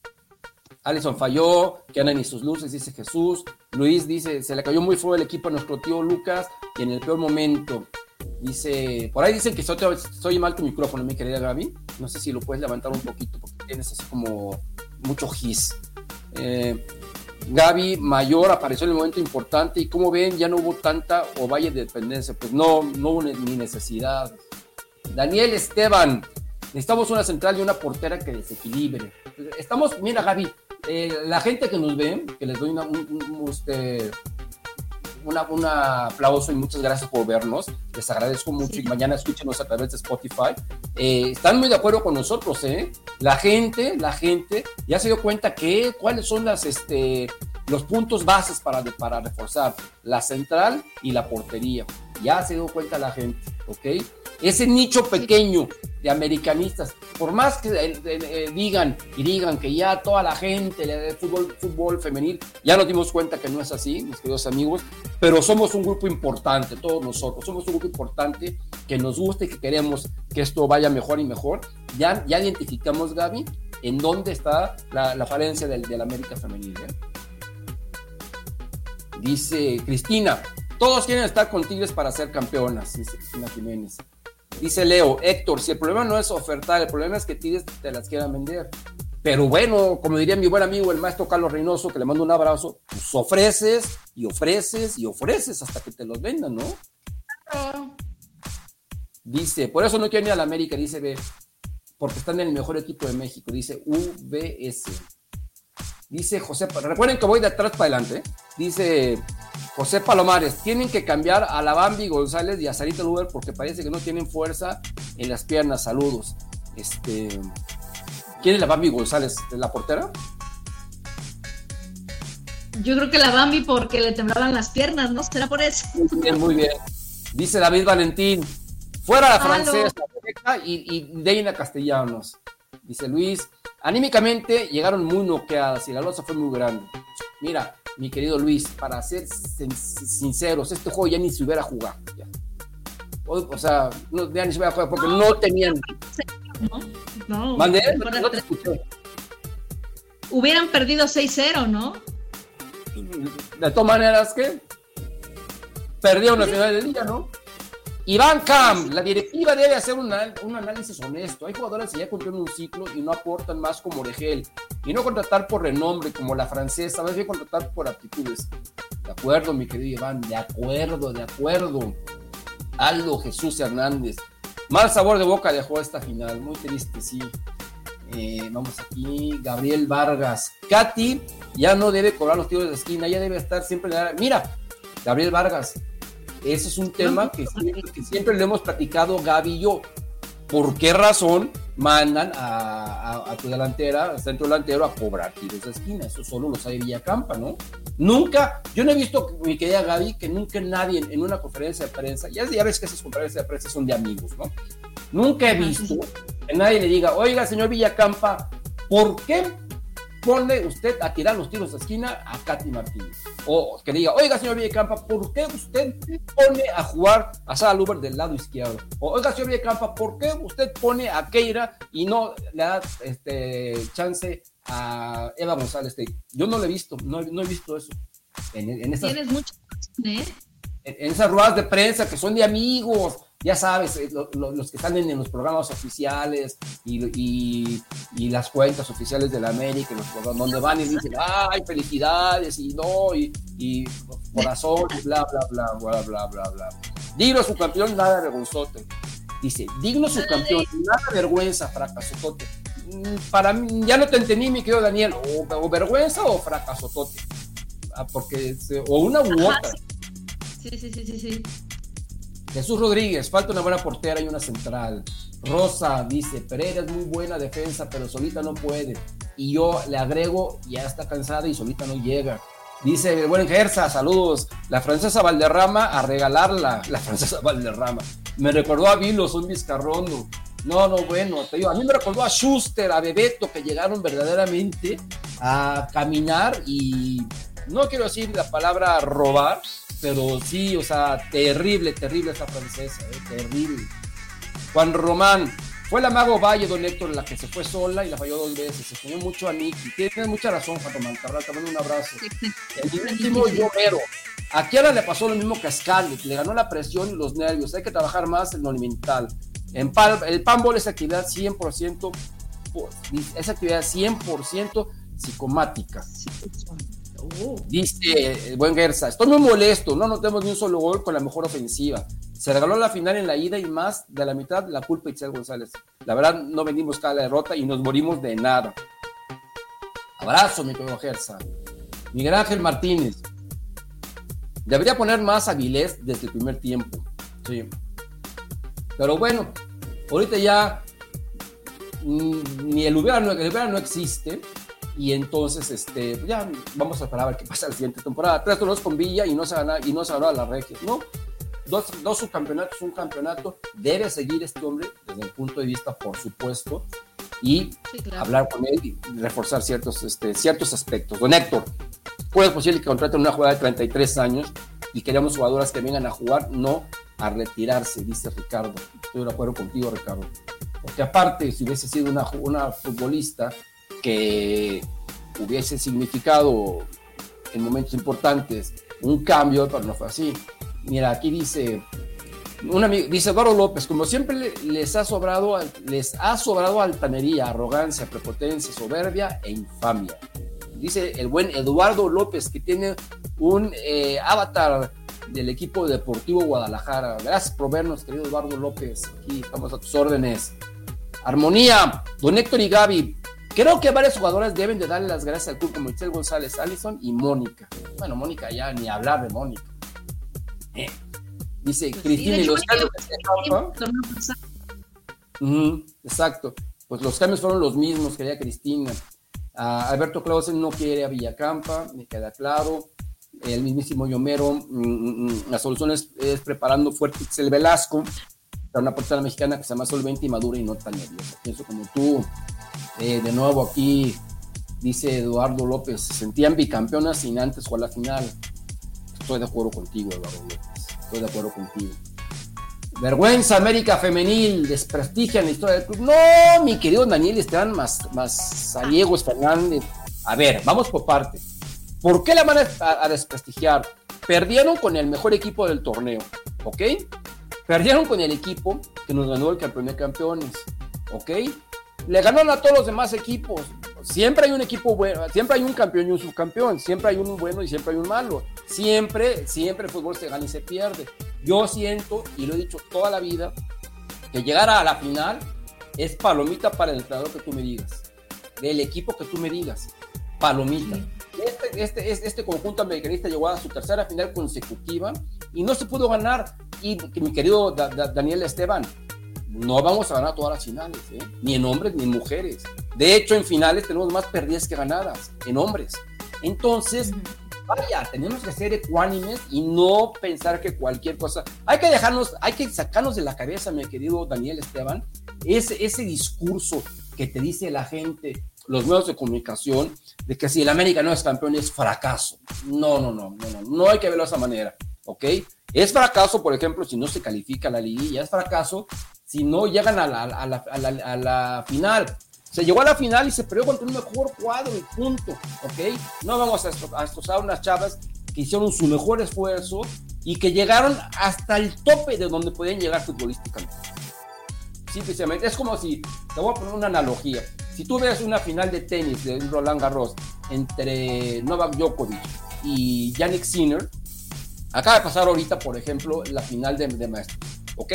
Alison falló, que andan ni sus luces, dice Jesús. Luis dice, se le cayó muy fuerte el equipo a nuestro tío Lucas y en el peor momento. Dice, por ahí dicen que soy, soy mal tu micrófono, mi querida Gaby. No sé si lo puedes levantar un poquito porque tienes así como mucho gis. Eh, Gaby Mayor apareció en el momento importante y como ven ya no hubo tanta o valle de dependencia. Pues no, no hubo ni necesidad. Daniel Esteban, necesitamos una central y una portera que desequilibre. Estamos, mira Gaby, eh, la gente que nos ve, que les doy una, un, un- este, una, un aplauso y muchas gracias por vernos. Les agradezco mucho y mañana escúchenos a través de Spotify. Eh, están muy de acuerdo con nosotros, ¿eh? La gente, la gente ya se dio cuenta que cuáles son las, este, los puntos bases para, para reforzar la central y la portería. Ya se dio cuenta la gente, ¿ok? Ese nicho pequeño de americanistas, por más que eh, eh, eh, digan y digan que ya toda la gente de fútbol, fútbol femenil, ya nos dimos cuenta que no es así, mis queridos amigos, pero somos un grupo importante, todos nosotros, somos un grupo importante que nos gusta y que queremos que esto vaya mejor y mejor. Ya, ya identificamos, Gaby, en dónde está la, la falencia del, del América femenil. ¿eh? Dice Cristina, todos quieren estar con Tigres para ser campeonas, dice Cristina Jiménez. Dice Leo, Héctor, si el problema no es ofertar, el problema es que Tigres te las quieran vender. Pero bueno, como diría mi buen amigo el maestro Carlos Reynoso, que le mando un abrazo, pues ofreces y ofreces y ofreces hasta que te los vendan, ¿no? Dice, por eso no quieren ir a la América, dice B, porque están en el mejor equipo de México, dice UBS. Dice José, recuerden que voy de atrás para adelante, dice José Palomares, tienen que cambiar a la Bambi González y a Sarita Luber porque parece que no tienen fuerza en las piernas. Saludos. Este, ¿Quién es la Bambi González? ¿La portera? Yo creo que la Bambi porque le temblaban las piernas, ¿no? ¿Será por eso? Muy bien, muy bien. Dice David Valentín, fuera la francesa y, y Deina Castellanos. Dice Luis, anímicamente llegaron muy noqueadas y la losa fue muy grande. Mira, mi querido Luis, para ser sinceros, este juego ya ni se hubiera jugado. O, sea, no, ya ni se hubiera jugado porque no, tenían. No, no, no te escuché. Hubieran perdido 6-0, ¿no? De todas maneras, ¿qué? Perdieron la final del día, ¿no? Iván Cam, la directiva debe hacer un, análisis honesto. Hay jugadores que ya cumplieron un ciclo y no aportan más como Oregel. Y no contratar por renombre como la francesa, más bien contratar por aptitudes. De acuerdo, mi querido Iván, de acuerdo, de acuerdo. Aldo Jesús Hernández. Mal sabor de boca dejó esta final, muy triste, sí. Eh, vamos aquí, Gabriel Vargas. Katy ya no debe cobrar los tiros de esquina, ya debe estar siempre. Mira, Gabriel Vargas, ese es un tema que siempre, le hemos platicado Gaby y yo. ¿Por qué razón mandan a, tu delantera, al centro delantero, a cobrar tiros de esquina? Eso solo lo sabe Villacampa, ¿no? Nunca, yo no he visto, mi querida Gaby, que nunca nadie en una conferencia de prensa, ya, ya ves que esas conferencias de prensa son de amigos, ¿no? Nunca he visto que nadie le diga, oiga, señor Villacampa, ¿por qué pone usted a tirar los tiros de esquina a Katy Martínez. O que diga, oiga, señor Villecampa, ¿por qué usted pone a jugar a Sara Luber del lado izquierdo? O oiga, señor Villecampa, ¿por qué usted pone a Keira y no le da este, chance a Eva González? Yo no lo he visto, no, he visto eso. En, esas, Tienes mucho, ¿eh? En esas ruedas de prensa que son de amigos, ya sabes, eh, los que están en, los programas oficiales y, las cuentas oficiales de la América, los donde van y dicen, ay, felicidades, y no, y, corazón, y bla, bla, bla, bla, bla, bla, bla. Digno su campeón, nada vergonzote. Dice, digno su campeón, nada vergüenza, fracasotote. Mm, para mí, ya no te entendí, mi querido Daniel, o, vergüenza o fracasotote. Ah, porque, o una u otra. Sí, sí, sí, sí. Jesús Rodríguez, falta una buena portera y una central. Rosa dice, Pereira es muy buena defensa, pero solita no puede. Y yo le agrego, ya está cansada y solita no llega. Dice, buen Gersa, saludos. La francesa Valderrama a regalarla. La francesa Valderrama. Me recordó a Vilos, un vizcarrondo. No, no, bueno, te digo, a mí me recordó a Schuster, a Bebeto, que llegaron verdaderamente a caminar y no quiero decir la palabra robar, pero sí, o sea, terrible, terrible esa francesa, eh, terrible. Juan Román, fue la Mago Valle, don Héctor, la que se fue sola y la falló dos veces. Se fue mucho a Nicky. Tienes mucha razón, Juan Román. Cabral, también un abrazo. El último Llovero. Aquí ahora le pasó lo mismo que a Scarlett. Le ganó la presión y los nervios. Hay que trabajar más en lo mental. En el panball es actividad 100%, es actividad 100% psicomática. Dice buen Gersa, estoy muy molesto, no notemos ni un solo gol con la mejor ofensiva. Se regaló la final en la ida y más de la mitad la culpa de Itzel González. La verdad, no vendimos cada derrota y nos morimos de nada. Abrazo, mi querido Gersa. Miguel Ángel Martínez. Debería poner más Avilés desde el primer tiempo. Sí. Pero bueno, ahorita ya mm, ni el hubiera, el hubiera no existe y entonces este, ya vamos a esperar a ver qué pasa la siguiente temporada. Tres torneos con Villa y no se gana, y no se ganó la regia, ¿no? Dos, dos subcampeonatos, un campeonato, debe seguir este hombre desde el punto de vista, por supuesto, y hablar con él y reforzar ciertos, este, ciertos aspectos. Don Héctor, ¿puede ser posible que contraten una jugada de 33 años y queremos jugadoras que vengan a jugar, no a retirarse, dice Ricardo. Estoy de acuerdo contigo, Ricardo. Porque aparte, si hubiese sido una, una futbolista que hubiese significado en momentos importantes un cambio, pero no fue así. Mira, aquí dice, un amigo, dice Eduardo López, como siempre les ha sobrado, les ha sobrado altanería, arrogancia, prepotencia, soberbia e infamia. Dice el buen Eduardo López, que tiene un eh, avatar del equipo deportivo Guadalajara. Gracias por vernos, querido Eduardo López. Aquí estamos a tus órdenes. Armonía, don Héctor y Gaby, Creo que varios jugadores deben de darle las gracias al club como Michelle González Allison y Mónica. Bueno, Mónica ya ni hablar de Mónica. Eh, Dice Pues Cristina, sí, y los cambios Ujú, exacto. Pues los cambios fueron los mismos, quería Cristina. Alberto Clausen no quiere a Villacampa, me queda claro. El mismísimo Yomero, mm, mm, mm, la solución es, es preparando fuerte el Velasco para una portera mexicana que se llama solvente y madura y no tan nerviosa. Pienso como tú. Eh, de nuevo aquí dice Eduardo López, se sentían bicampeonas sin antes jugar la final. Estoy de acuerdo contigo, Eduardo López. Estoy de acuerdo contigo. Vergüenza América Femenil, desprestigian la historia del club. No, mi querido Daniel Esteban más, más Saliegos Fernández. A ver, vamos por parte. ¿Por qué la van a, a desprestigiar? Perdieron con el mejor equipo del torneo, ¿ok? Perdieron con el equipo que nos ganó el campeón de campeones, ¿ok? Le ganaron a todos los demás equipos. Siempre hay un equipo bueno, siempre hay un campeón y un subcampeón, siempre hay un bueno y siempre hay un malo. Siempre, siempre el fútbol se gana y se pierde. Yo siento, y lo he dicho toda la vida, que llegar a la final es palomita para el entrenador que tú me digas, del equipo que tú me digas, palomita. Este, este, este, este conjunto americanista llegó a su tercera final consecutiva y no se pudo ganar. Y mi querido da, da, Daniel Esteban, no vamos a ganar todas las finales, ¿eh? ni en hombres ni en mujeres. De hecho, en finales tenemos más perdidas que ganadas, en hombres. Entonces, vaya, tenemos que ser ecuánimes y no pensar que cualquier cosa. Hay que dejarnos, hay que sacarnos de la cabeza, mi querido Daniel Esteban, ese, ese discurso que te dice la gente, los medios de comunicación, de que si el América no es campeón es fracaso. No, no, no, no, no, no hay que verlo de esa manera, ¿ok? Es fracaso, por ejemplo, si no se califica la liguilla, es fracaso si no llegan a la, final. Se llegó a la final y se perdió contra un mejor cuadro y punto, ¿ok? No vamos a destrozar unas chavas que hicieron su mejor esfuerzo y que llegaron hasta el tope de donde podían llegar futbolísticamente. Simplemente, es como si, te voy a poner una analogía, si tú ves una final de tenis de Roland Garros entre Novak Djokovic y Yannick Sinner, acaba de pasar ahorita, por ejemplo, la final de, de maestros, ¿ok?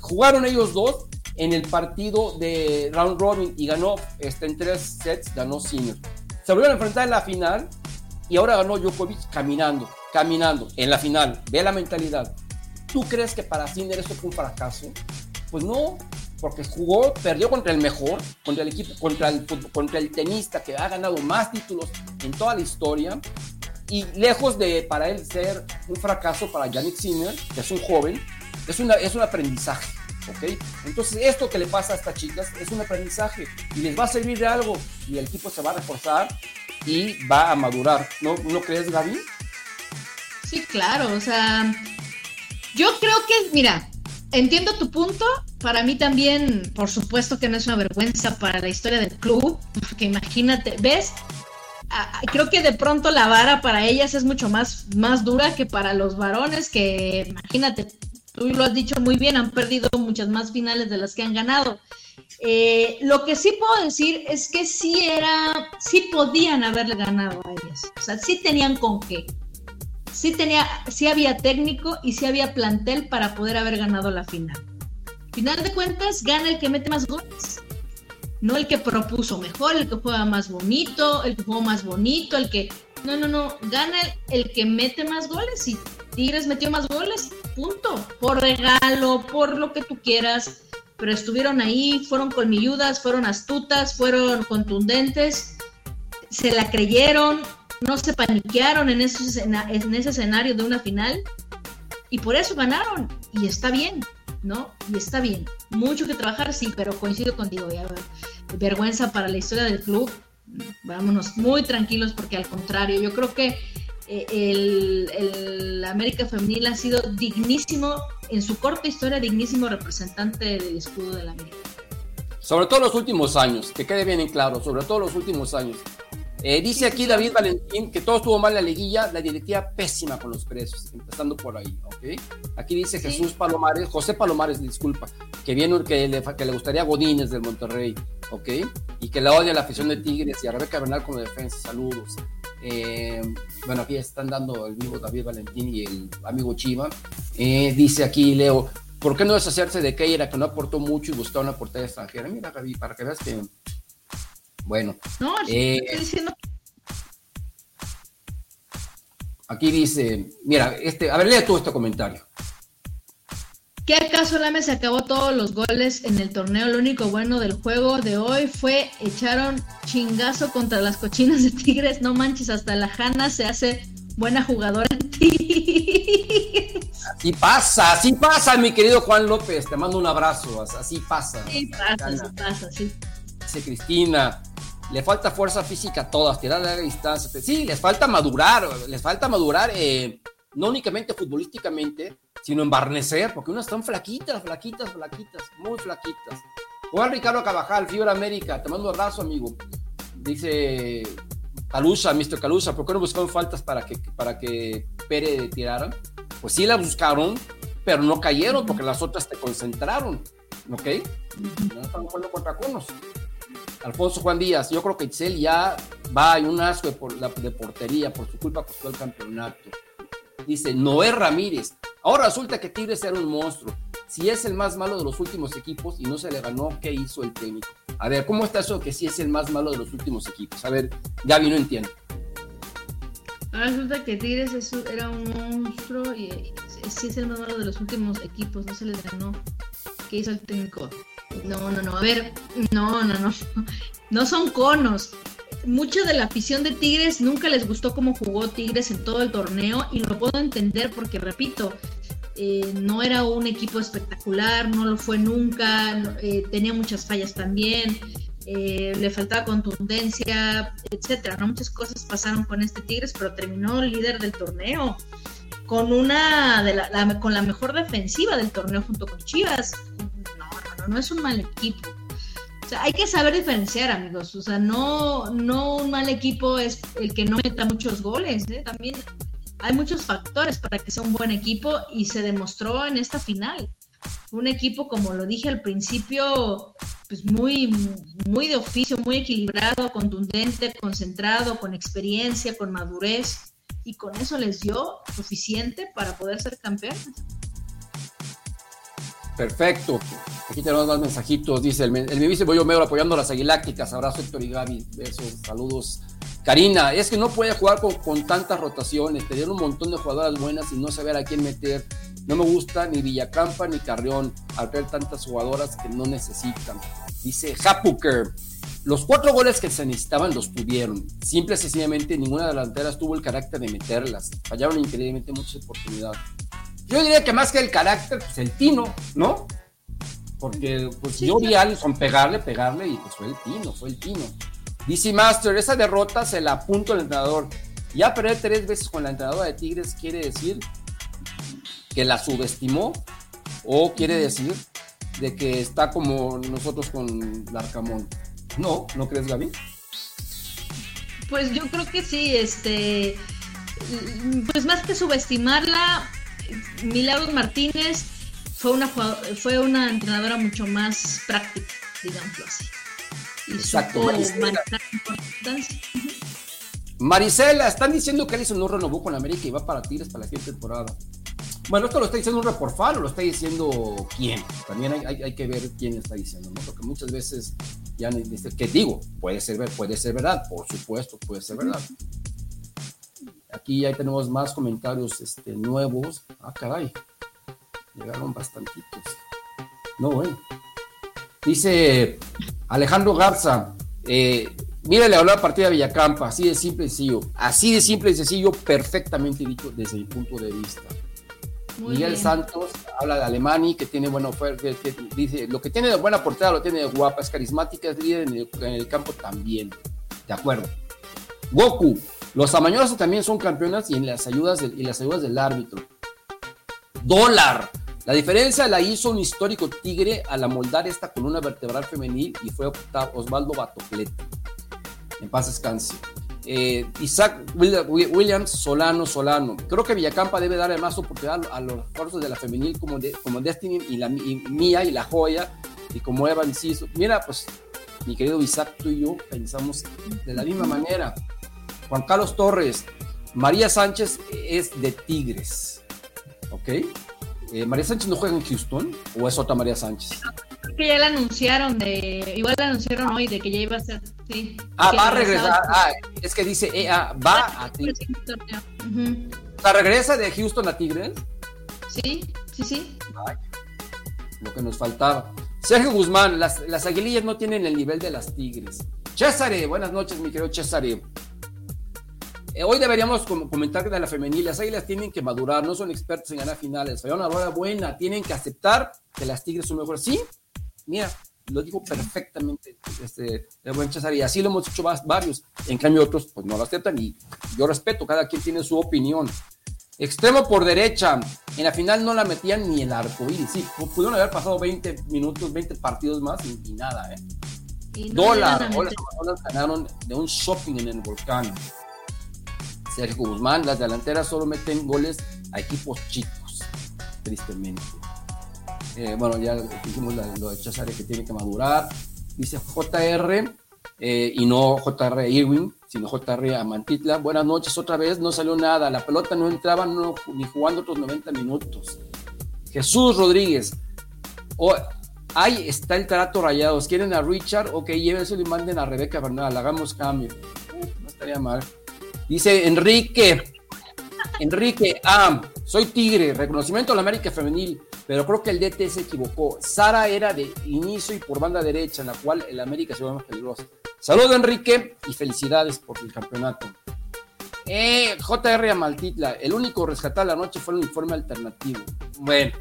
Jugaron ellos dos en el partido de round robin y ganó este, en tres sets, ganó Sinner. Se volvieron a enfrentar en la final y ahora ganó Djokovic caminando, caminando en la final. Ve la mentalidad. ¿Tú crees que para Sinner esto fue un fracaso? Pues no, porque jugó, perdió contra el mejor, contra el equipo, contra el tenista que ha ganado más títulos en toda la historia. Y lejos de para él ser un fracaso para Yannick Sinner, que es un joven, es, una, es un aprendizaje. ¿ok? Entonces esto que le pasa a estas chicas es un aprendizaje y les va a servir de algo y el equipo se va a reforzar y va a madurar. ¿No, ¿no crees, Gaby? Sí, claro, o sea, yo creo que, mira, entiendo tu punto, para mí también, por supuesto que no es una vergüenza para la historia del club, porque imagínate, ¿ves? Creo que de pronto la vara para ellas es mucho más, más dura que para los varones, que imagínate, tú lo has dicho muy bien, han perdido muchas más finales de las que han ganado. Eh, lo que sí puedo decir es que sí era, sí podían haberle ganado a ellas, o sea, sí tenían con qué. Sí, tenía, sí había técnico y sí había plantel para poder haber ganado la final. Final de cuentas, gana el que mete más goles. No el que propuso mejor, el que juega más bonito, el que jugó más bonito, el que... No, no, no, gana el que mete más goles y Tigres metió más goles, punto. Por regalo, por lo que tú quieras, pero estuvieron ahí, fueron colmilludas, fueron astutas, fueron contundentes, se la creyeron, no se paniquearon en, ese escenario de una final y por eso ganaron y está bien, ¿no? Y está bien. Mucho que trabajar, sí, pero coincido contigo, vergüenza para la historia del club. Vámonos muy tranquilos porque al contrario, yo creo que eh, el, el, América Femenil ha sido dignísimo, en su corta historia, dignísimo representante del escudo de la América. Sobre todo los últimos años, que quede bien en claro, sobre todo los últimos años. Eh, dice aquí David Valentín que todo estuvo mal en la liguilla, la directiva pésima con los precios, empezando por ahí, ¿ok? Aquí dice sí. Jesús Palomares, José Palomares, disculpa, que viene que le, que le gustaría Godínez del Monterrey, ¿ok? Y que la odia la afición de Tigres y a Rebeca Bernal como defensa, saludos. Eh, bueno, aquí están dando el vivo David Valentín y el amigo Chiva. Eh, dice aquí Leo, ¿por qué no deshacerse de Keira que no aportó mucho y buscar una portería extranjera? Mira, Gaby, para que veas que Bueno. No, eh, estoy diciendo aquí dice, mira, este, a ver, lee tú este comentario. ¿Qué acaso Lame se acabó todos los goles en el torneo? Lo único bueno del juego de hoy fue echaron chingazo contra las cochinas de Tigres. No manches, hasta la Hanna se hace buena jugadora en Tigres. Así pasa, así pasa, mi querido Juan López. Te mando un abrazo, así pasa. Sí, pasa, sí pasa, sí. Dice Cristina, le falta fuerza física a todas, tirar a larga distancia. Sí, les falta madurar, les falta madurar, eh, no únicamente futbolísticamente, sino en barnecer, porque unas están flaquitas, flaquitas, flaquitas, muy flaquitas. Juan Ricardo Cabajal, Fibra América, te mando un abrazo, amigo. Dice Calusa, Mr. Calusa, ¿por qué no buscaron faltas para que, para que Pérez tiraran? Pues sí la buscaron, pero no cayeron porque las otras te concentraron, ¿ok? No estamos jugando contra conos. Alfonso Juan Díaz, yo creo que Itzel ya va, hay un asco de, por, de portería, por su culpa costó el campeonato. Dice Noé Ramírez, ahora resulta que Tigres era un monstruo. Si es el más malo de los últimos equipos y no se le ganó, ¿qué hizo el técnico? A ver, ¿cómo está eso que sí es el más malo de los últimos equipos? A ver, Gaby, no entiendo. Ahora resulta que Tigres es- era un monstruo y eh, sí es el más malo de los últimos equipos, no se les ganó. ¿Qué hizo el técnico? No, no, no, a ver, no, no, no. No son conos. Mucha de la afición de Tigres nunca les gustó cómo jugó Tigres en todo el torneo y lo puedo entender porque, repito, eh, no era un equipo espectacular, no lo fue nunca, eh, tenía muchas fallas también, eh, le faltaba contundencia, etcétera. Muchas cosas pasaron con este Tigres, pero terminó líder del torneo con una de la- con la mejor defensiva del torneo junto con Chivas. No, es un mal equipo. Hay que saber diferenciar, amigos. O sea, no, no un mal equipo es el que no meta muchos goles. ¿eh? También hay muchos factores para que sea un buen equipo y se demostró en esta final. Un equipo, como lo dije al principio, pues muy, muy de oficio, muy equilibrado, contundente, concentrado, con experiencia, con madurez. Y con eso les dio suficiente para poder ser campeones. Perfecto. Aquí tenemos más mensajitos. Dice el, el mismo Bollo Mero apoyando las aguilácticas. Abrazo Héctor y Gaby. Besos, saludos. Karina, es que no puede jugar con, con tantas rotaciones. Tener un montón de jugadoras buenas y no saber a quién meter. No me gusta ni Villacampa ni Carrión al ver tantas jugadoras que no necesitan. Dice Hapuker. Los cuatro goles que se necesitaban los tuvieron. Simple y sencillamente ninguna delantera tuvo el carácter de meterlas. Fallaron increíblemente muchas oportunidades. Yo diría que más que el carácter, pues el tino, ¿no? Porque pues Sí, yo vi a Allison pegarle, pegarle y pues fue el tino, fue el tino. DC Master, esa derrota se la apunto al entrenador. Ya perder tres veces con la entrenadora de Tigres quiere decir que la subestimó o quiere decir de que está como nosotros con Larcamón. No, ¿no crees, Gaby? Pues yo creo que sí, este, pues más que subestimarla, Milagros Martínez fue una fue una entrenadora mucho más práctica, digámoslo así. Y Exacto, supo Maricela. manejar la importancia. Marisela, están diciendo que Allison no renovó con América y va para Tigres para la siguiente temporada. Bueno, esto lo está diciendo un reporfano, lo está diciendo quién. También hay, hay- hay que ver quién está diciendo, ¿no? Porque muchas veces ya ¿qué digo? Puede ser, puede ser verdad, por supuesto, puede ser verdad. Aquí ya tenemos más comentarios este, nuevos. Ah, caray. Llegaron bastantitos. No, bueno. Dice Alejandro Garza, eh, mire, le habló a partida de Villacampa, así de simple y sencillo. Así de simple y sencillo, perfectamente dicho desde mi punto de vista. Muy Miguel bien. Santos habla de Alemani, que tiene buena oferta, que- que dice, lo que tiene de buena portada lo tiene de guapa, es carismática, es líder en el, en el campo también. De acuerdo. Goku, los amañosos también son campeonas y en las ayudas del, y las ayudas del árbitro. Dólar. La diferencia la hizo un histórico tigre al amoldar esta columna vertebral femenil y fue Osvaldo Batocletti. En paz descanse. Eh, Isaac Will- Will- Williams Solano Solano. Creo que Villacampa debe darle más oportunidad a los esfuerzos de la femenil como, de- como Destiny y la y y la Joya y como Evan Ciso. Mira, pues mi querido Isaac, tú y yo pensamos de la misma manera. Juan Carlos Torres, María Sánchez es de Tigres. ¿Ok? Eh, ¿María Sánchez no juega en Houston? ¿O es otra María Sánchez? que ya la anunciaron de, igual la anunciaron hoy de que ya iba a ser, sí. Ah, va a regresar. Ah, es que dice, eh, ah, va a Tigres. O sea, regresa de Houston a Tigres. Sí, sí, sí. Ay, lo que nos faltaba. Sergio Guzmán, las, las aguilillas no tienen el nivel de las tigres. Césare, buenas noches, mi querido Césare. Eh, hoy deberíamos com- comentar que de la femenil, las águilas tienen que madurar, no son expertos en ganar finales. Fallaron una rueda buena, tienen que aceptar que las tigres son mejores. Sí, mira, lo digo perfectamente este, el buen César, y así lo hemos hecho varios. En cambio, otros pues no lo aceptan y yo respeto, cada quien tiene su opinión. Extremo por derecha. En la final no la metían ni el arco iris. Sí, pu- pudieron haber pasado 20 minutos, 20 partidos más y, y nada, ¿eh? Y no Dólar. las ganaron de un shopping en el volcán. Sergio Guzmán, las delanteras solo meten goles a equipos chicos, tristemente. Eh, bueno, ya dijimos la- lo de Cesare que tiene que madurar. Dice JR, eh, y no JR Irwin, sino JR Amantitla. Buenas noches otra vez, no salió nada. La pelota no entraba ni jugando otros 90 minutos. Jesús Rodríguez, oh, ahí está el trato rayados. ¿Quieren a Richard? Ok, llévenselo y manden a Rebeca Bernal. Hagamos cambio. Eh, no estaría mal. Dice Enrique. Enrique, ah, soy Tigre, reconocimiento a la América Femenil, pero creo que el DT se equivocó. Sara era de inicio y por banda derecha, en la cual el América se ve más peligroso. Saludos, Enrique, y felicidades por el campeonato. Eh, JR Amaltitla, el único rescatar la noche fue el uniforme alternativo. Bueno,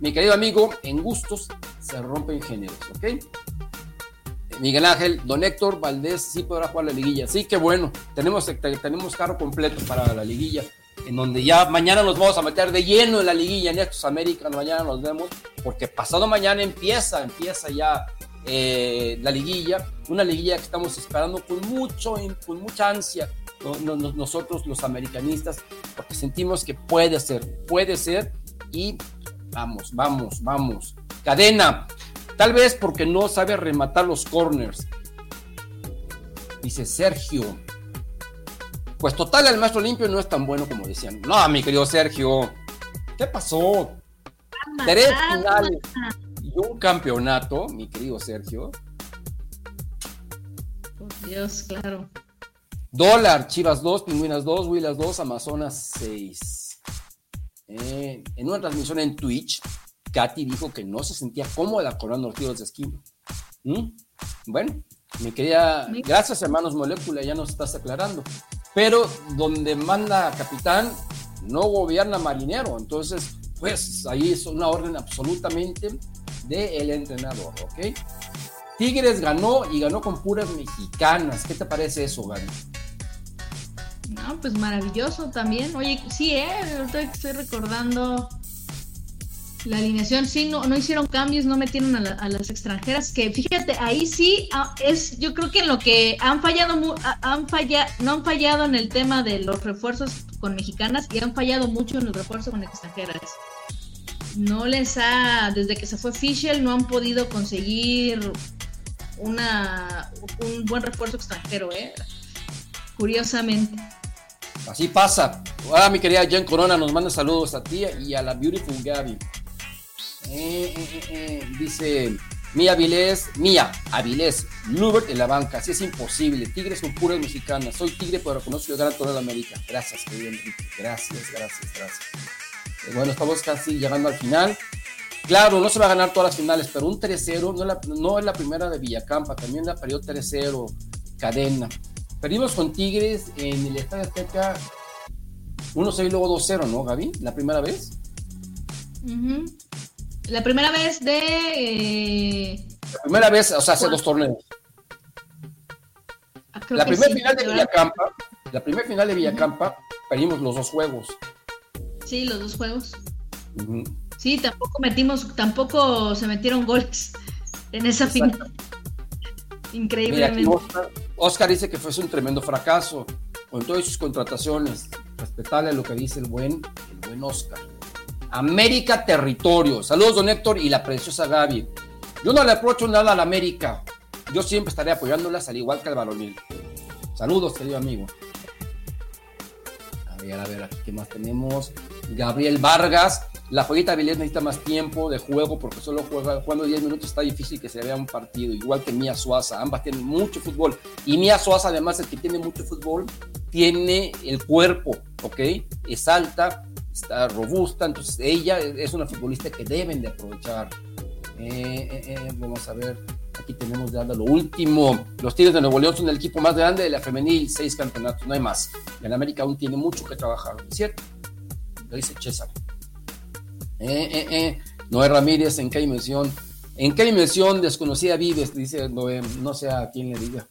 mi querido amigo, en gustos se rompen géneros, ¿ok? Miguel Ángel, don Héctor Valdés sí podrá jugar la liguilla. Sí, que bueno, tenemos, te- tenemos carro completo para la liguilla, en donde ya mañana nos vamos a meter de lleno en la liguilla en estos Américas, mañana nos vemos, porque pasado mañana empieza, empieza ya eh, la liguilla, una liguilla que estamos esperando con mucho, con mucha ansia, no- no- no- nosotros los americanistas, porque sentimos que puede ser, puede ser, y vamos, vamos, vamos. Cadena, tal vez porque no sabe rematar los corners. Dice Sergio. Pues total, el maestro limpio no es tan bueno como decían. No, mi querido Sergio. ¿Qué pasó? Tres finales y un campeonato, mi querido Sergio. Por Dios, claro. Dólar, Chivas 2, Pingüinas 2, Huilas 2, Amazonas 6. Eh, en una transmisión en Twitch, Katy dijo que no se sentía cómoda cobrando los tiros de esquina. ¿Mm? Bueno, mi querida, gracias hermanos Molécula, ya nos estás aclarando. Pero donde manda capitán, no gobierna marinero. Entonces, pues ahí es una orden absolutamente del entrenador, ¿ok? Tigres ganó y ganó con puras mexicanas. ¿Qué te parece eso, Gaby? No, pues maravilloso también. Oye, sí, eh, ahorita que estoy recordando la alineación, sí, no, no hicieron cambios, no metieron a, la- a las extranjeras, que fíjate, ahí sí ah, es, yo creo que en lo que han fallado, ah, han fallado, no han fallado en el tema de los refuerzos con mexicanas y han fallado mucho en los refuerzos con extranjeras. No les ha, desde que se fue Fischel, no han podido conseguir una, un buen refuerzo extranjero, eh. Curiosamente. Así pasa. Ahora mi querida Jen Corona nos manda saludos a ti y a la Beautiful Gaby. Eh, eh, eh, dice Mía Avilés, Mía Avilés, Lubert en la banca. Así es imposible. Tigres con puras mexicanas. Soy tigre, pero reconozco el gran torneo de América. Gracias, querido Enrique. Gracias, gracias, gracias. Bueno, estamos casi llegando al final. Claro, no se va a ganar todas las finales, pero un 3-0 no, es la- la primera de Villacampa, también la perdió 3-0, cadena. Perdimos con Tigres en el Estadio Azteca 1-6 y luego 2-0, ¿no, Gaby? La primera vez. Ujú. La primera vez de. eh, La primera vez, o sea, hace ¿Cuál? dos torneos. ah, La primera sí, final de ¿verdad? Villacampa, la primera final de Villacampa, perdimos los dos juegos. Sí, los dos juegos. Sí, tampoco metimos, tampoco se metieron goles en esa Exacto. final. Mira, Increíblemente. Oscar, Oscar dice que fue un tremendo fracaso con todas sus contrataciones. Respetable a lo que dice el buen, el buen Oscar. América Territorio. Saludos, don Héctor y la preciosa Gaby. Yo no le aprocho nada a la América. Yo siempre estaré apoyándolas al igual que al varonil. Saludos, querido amigo. A ver, a ver, aquí, ¿qué más tenemos? Gabriel Vargas. La joyita Vilés necesita más tiempo de juego porque solo juega, jugando 10 minutos está difícil que se vea un partido, igual que Mía Suaza, ambas tienen mucho fútbol. Y Mía Suaza, además, el que tiene mucho fútbol, tiene el cuerpo, ¿ok? Es alta, está robusta, entonces ella es una futbolista que deben de aprovechar. Eh, eh, eh, vamos a ver, aquí tenemos ya lo último. Los Tigres de Nuevo León son el equipo más grande de la femenil, seis campeonatos, no hay más. En América aún tiene mucho que trabajar, ¿cierto? Lo dice César. Noé Ramírez, ¿en qué dimensión? ¿En qué dimensión desconocida vives? Dice Noé, no sé a quién le diga.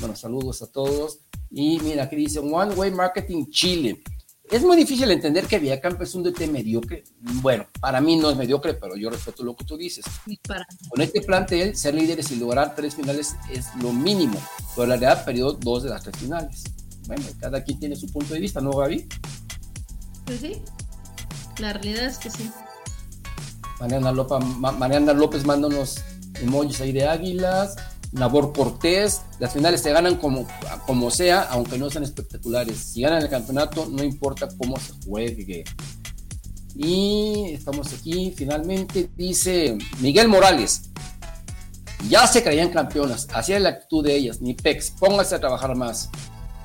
Bueno, saludos a todos. Y mira, aquí dice One Way Marketing Chile. Es muy difícil entender que Villacampa es un DT mediocre. Bueno, para mí no es mediocre, pero yo respeto lo que tú dices. Con este plantel, ser líderes y lograr tres finales es lo mínimo, pero la realidad perdió dos de las tres finales. Bueno, cada quien tiene su punto de vista, ¿no, Gaby? Pues sí, la realidad es que sí. Mariana López, Mariana López manda unos emojis ahí de águilas. Nabor Cortés, las finales se ganan como, como sea, aunque no sean espectaculares. Si ganan el campeonato, no importa cómo se juegue. Y estamos aquí, finalmente, dice Miguel Morales. Ya se creían campeonas, hacía la actitud de ellas, ni PEX, póngase a trabajar más.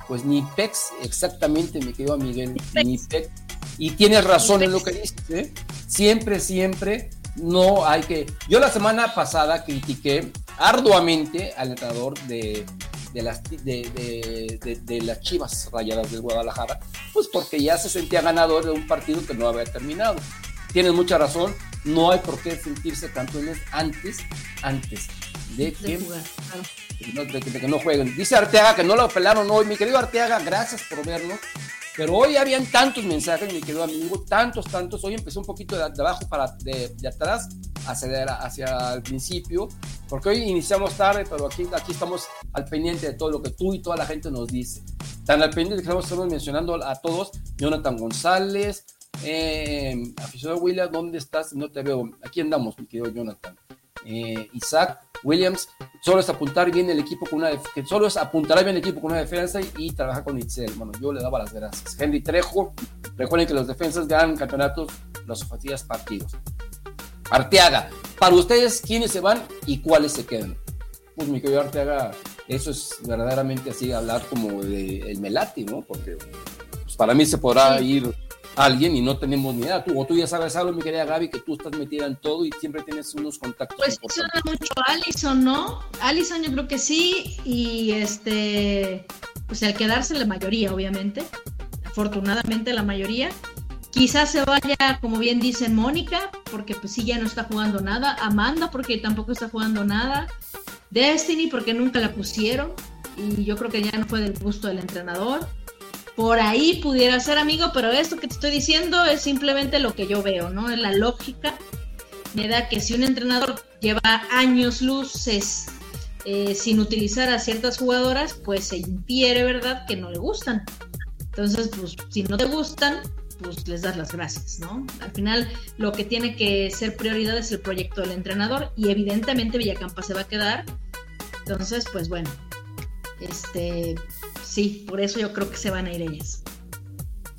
Pues ni PEX, exactamente, me quedó a Miguel, ni PEX. Y tienes razón en lo que dices, ¿eh? Siempre, siempre no hay que. Yo la semana pasada critiqué arduamente al entrenador de, las, de, las Chivas Rayadas del Guadalajara, pues porque ya se sentía ganador de un partido que no había terminado. Tienes mucha razón, no hay por qué sentirse campeones antes, antes de que, de que no jueguen. Dice Arteaga que no lo pelaron hoy. Mi querido Arteaga, gracias por vernos. Pero hoy habían tantos mensajes, mi querido amigo, tantos, tantos. Hoy empecé un poquito de, abajo para de, atrás hacia, hacia el principio, porque hoy iniciamos tarde, pero aquí, aquí estamos al pendiente de todo lo que tú y toda la gente nos dice. Tan al pendiente que estamos mencionando a todos, Jonathan González, eh, aficionado William, ¿dónde estás? No te veo. Aquí andamos, mi querido Jonathan. Eh, Isaac, Williams, solo es apuntar bien el equipo con una que solo es apuntar bien el equipo con una defensa y, trabajar con Itzel. Bueno, yo le daba las gracias. Henry Trejo, recuerden que los defensas ganan campeonatos, los ofensivas partidos. Arteaga, para ustedes, ¿quiénes se van y cuáles se quedan? Pues mi querido Arteaga, eso es verdaderamente así, hablar como de el Melati, ¿no? Porque pues, para mí se podrá ir alguien y no tenemos ni idea. Tú, o tú ya sabes algo, mi querida Gaby, que tú estás metida en todo y siempre tienes unos contactos. Pues suena mucho Alison, ¿no? Alison yo creo que sí, y este, pues al quedarse la mayoría, obviamente, afortunadamente la mayoría. Quizás se vaya, como bien dice Mónica, porque pues sí ya no está jugando nada. Amanda, porque tampoco está jugando nada. Destiny, porque nunca la pusieron. Y yo creo que ya no fue del gusto del entrenador por ahí pudiera ser amigo, pero esto que te estoy diciendo es simplemente lo que yo veo, ¿no? Es la lógica. Me da que si un entrenador lleva años luces eh, sin utilizar a ciertas jugadoras, pues se infiere, ¿verdad?, que no le gustan. Entonces, pues si no te gustan, pues les das las gracias, ¿no? Al final, lo que tiene que ser prioridad es el proyecto del entrenador y evidentemente Villacampa se va a quedar. Entonces, pues bueno, este, sí, por eso yo creo que se van a ir ellas.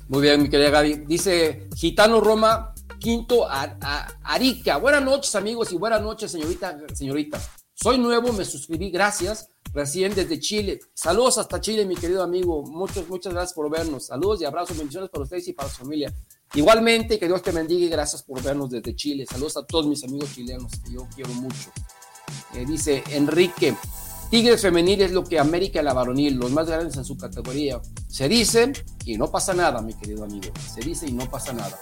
Muy bien, mi querida Gaby. Dice Gitano Roma, quinto a, Arica. Buenas noches, amigos, y buenas noches, señorita, señorita. Soy nuevo, me suscribí, gracias. Recién desde Chile. Saludos hasta Chile, mi querido amigo. Muchas, muchas gracias por vernos. Saludos y abrazos, bendiciones para ustedes y para su familia. Igualmente, que Dios te bendiga y gracias por vernos desde Chile. Saludos a todos mis amigos chilenos, que yo quiero mucho. Eh, dice Enrique, Tigres femenil es lo que América la varonil, los más grandes en su categoría. Se dice y no pasa nada, mi querido amigo. Se dice y no pasa nada.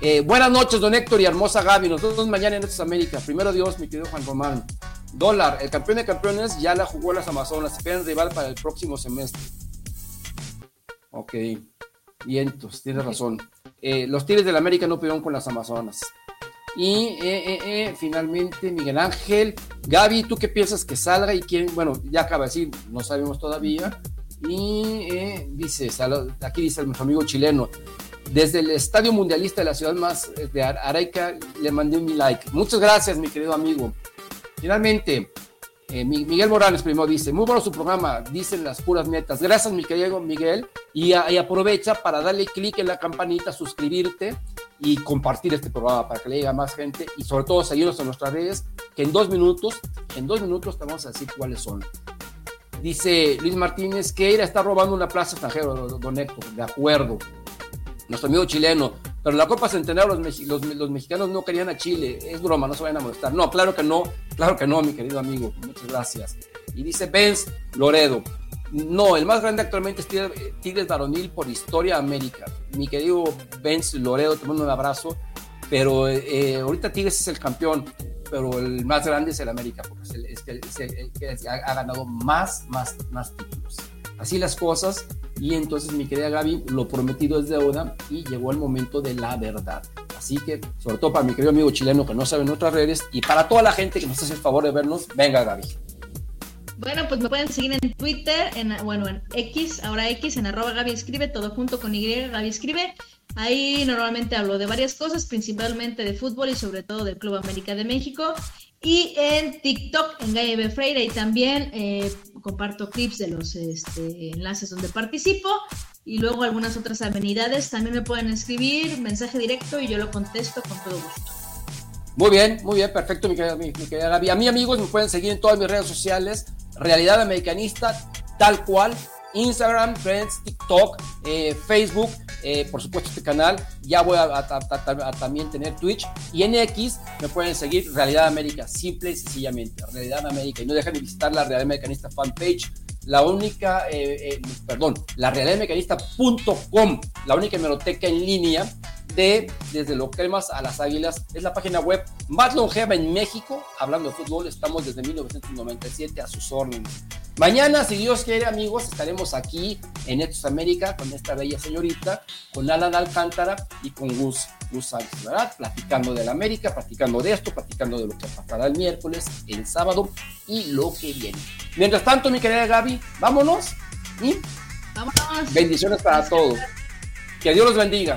Eh, buenas noches, don Héctor y hermosa Gaby. Nos vemos mañana en Estos América. Primero Dios, mi querido Juan Román. Dólar, el campeón de campeones ya la jugó las Amazonas. Esperan rival para el próximo semestre. Ok. Vientos, tienes razón. Eh, los Tigres del América no pudieron con las Amazonas. Y eh, eh, eh, finalmente Miguel Ángel, Gaby, ¿tú qué piensas que salga y quién? Bueno, ya acaba de decir, no sabemos todavía. Y dice, aquí dice nuestro amigo chileno, desde el Estadio Mundialista de la ciudad más de Araica le mandé un like. Muchas gracias, mi querido amigo. Finalmente, Miguel Morales primero dice, muy bueno su programa, dicen las puras metas. Gracias, mi querido Miguel. Y, y aprovecha para darle clic en la campanita, suscribirte y compartir este programa para que le llegue a más gente y sobre todo seguirnos en nuestras redes, que en dos minutos, en dos minutos te vamos a decir cuáles son. Dice Luis Martínez que está robando una plaza extranjera, don Héctor, de acuerdo. Nuestro amigo chileno, pero la Copa Centenario los, los, los, mexicanos no querían a Chile, es broma, no se vayan a molestar. No, claro que no, claro que no, mi querido amigo, muchas gracias. Y dice Benz Loredo, no, el más grande actualmente es Tigres Varonil por historia América. Mi querido Benz Loredo, te mando un abrazo, pero eh, ahorita Tigres es el campeón, pero el más grande es el América, porque es el que ha ganado más, más, más títulos. Así las cosas, y entonces mi querida Gaby, lo prometido es deuda y llegó el momento de la verdad. Así que, sobre todo para mi querido amigo chileno que no sabe en otras redes y para toda la gente que nos hace el favor de vernos, venga Gaby. Bueno, pues me pueden seguir en Twitter, en, bueno, en X, ahora X, en arroba Gaby Escribe, todo junto con Y, Gaby Escribe. Ahí normalmente hablo de varias cosas, principalmente de fútbol y sobre todo del Club América de México. Y en TikTok, en Gaby. Freire, y también eh, comparto clips de los este, enlaces donde participo. Y luego algunas otras amenidades. También me pueden escribir mensaje directo y yo lo contesto con todo gusto. Muy bien, muy bien, perfecto, mi querida, mi, mi querida Gaby. A mí, amigos, me pueden seguir en todas mis redes sociales Realidad Americanista, tal cual. Instagram, Friends, TikTok, eh, Facebook, eh, por supuesto este canal. Ya voy a, también tener Twitch. Y en X me pueden seguir Realidad América, simple y sencillamente. Realidad América. Y no dejen de visitar la Realidad Americanista fanpage. La única, eh, perdón, la realidadamericanista.com, la única hemeroteca en línea de desde los cremas a las águilas. Es la página web más longeva en México. Hablando de fútbol, estamos desde 1997 a sus órdenes. Mañana, si Dios quiere, amigos, estaremos aquí en Estos América con esta bella señorita, con Alan Alcántara y con Gus, Gus Sánchez, ¿verdad? Platicando de la América, platicando de esto, platicando de lo que pasará el miércoles, el sábado y lo que viene. Mientras tanto, mi querida Gaby, vámonos y vámonos. bendiciones para todos. Que Dios los bendiga.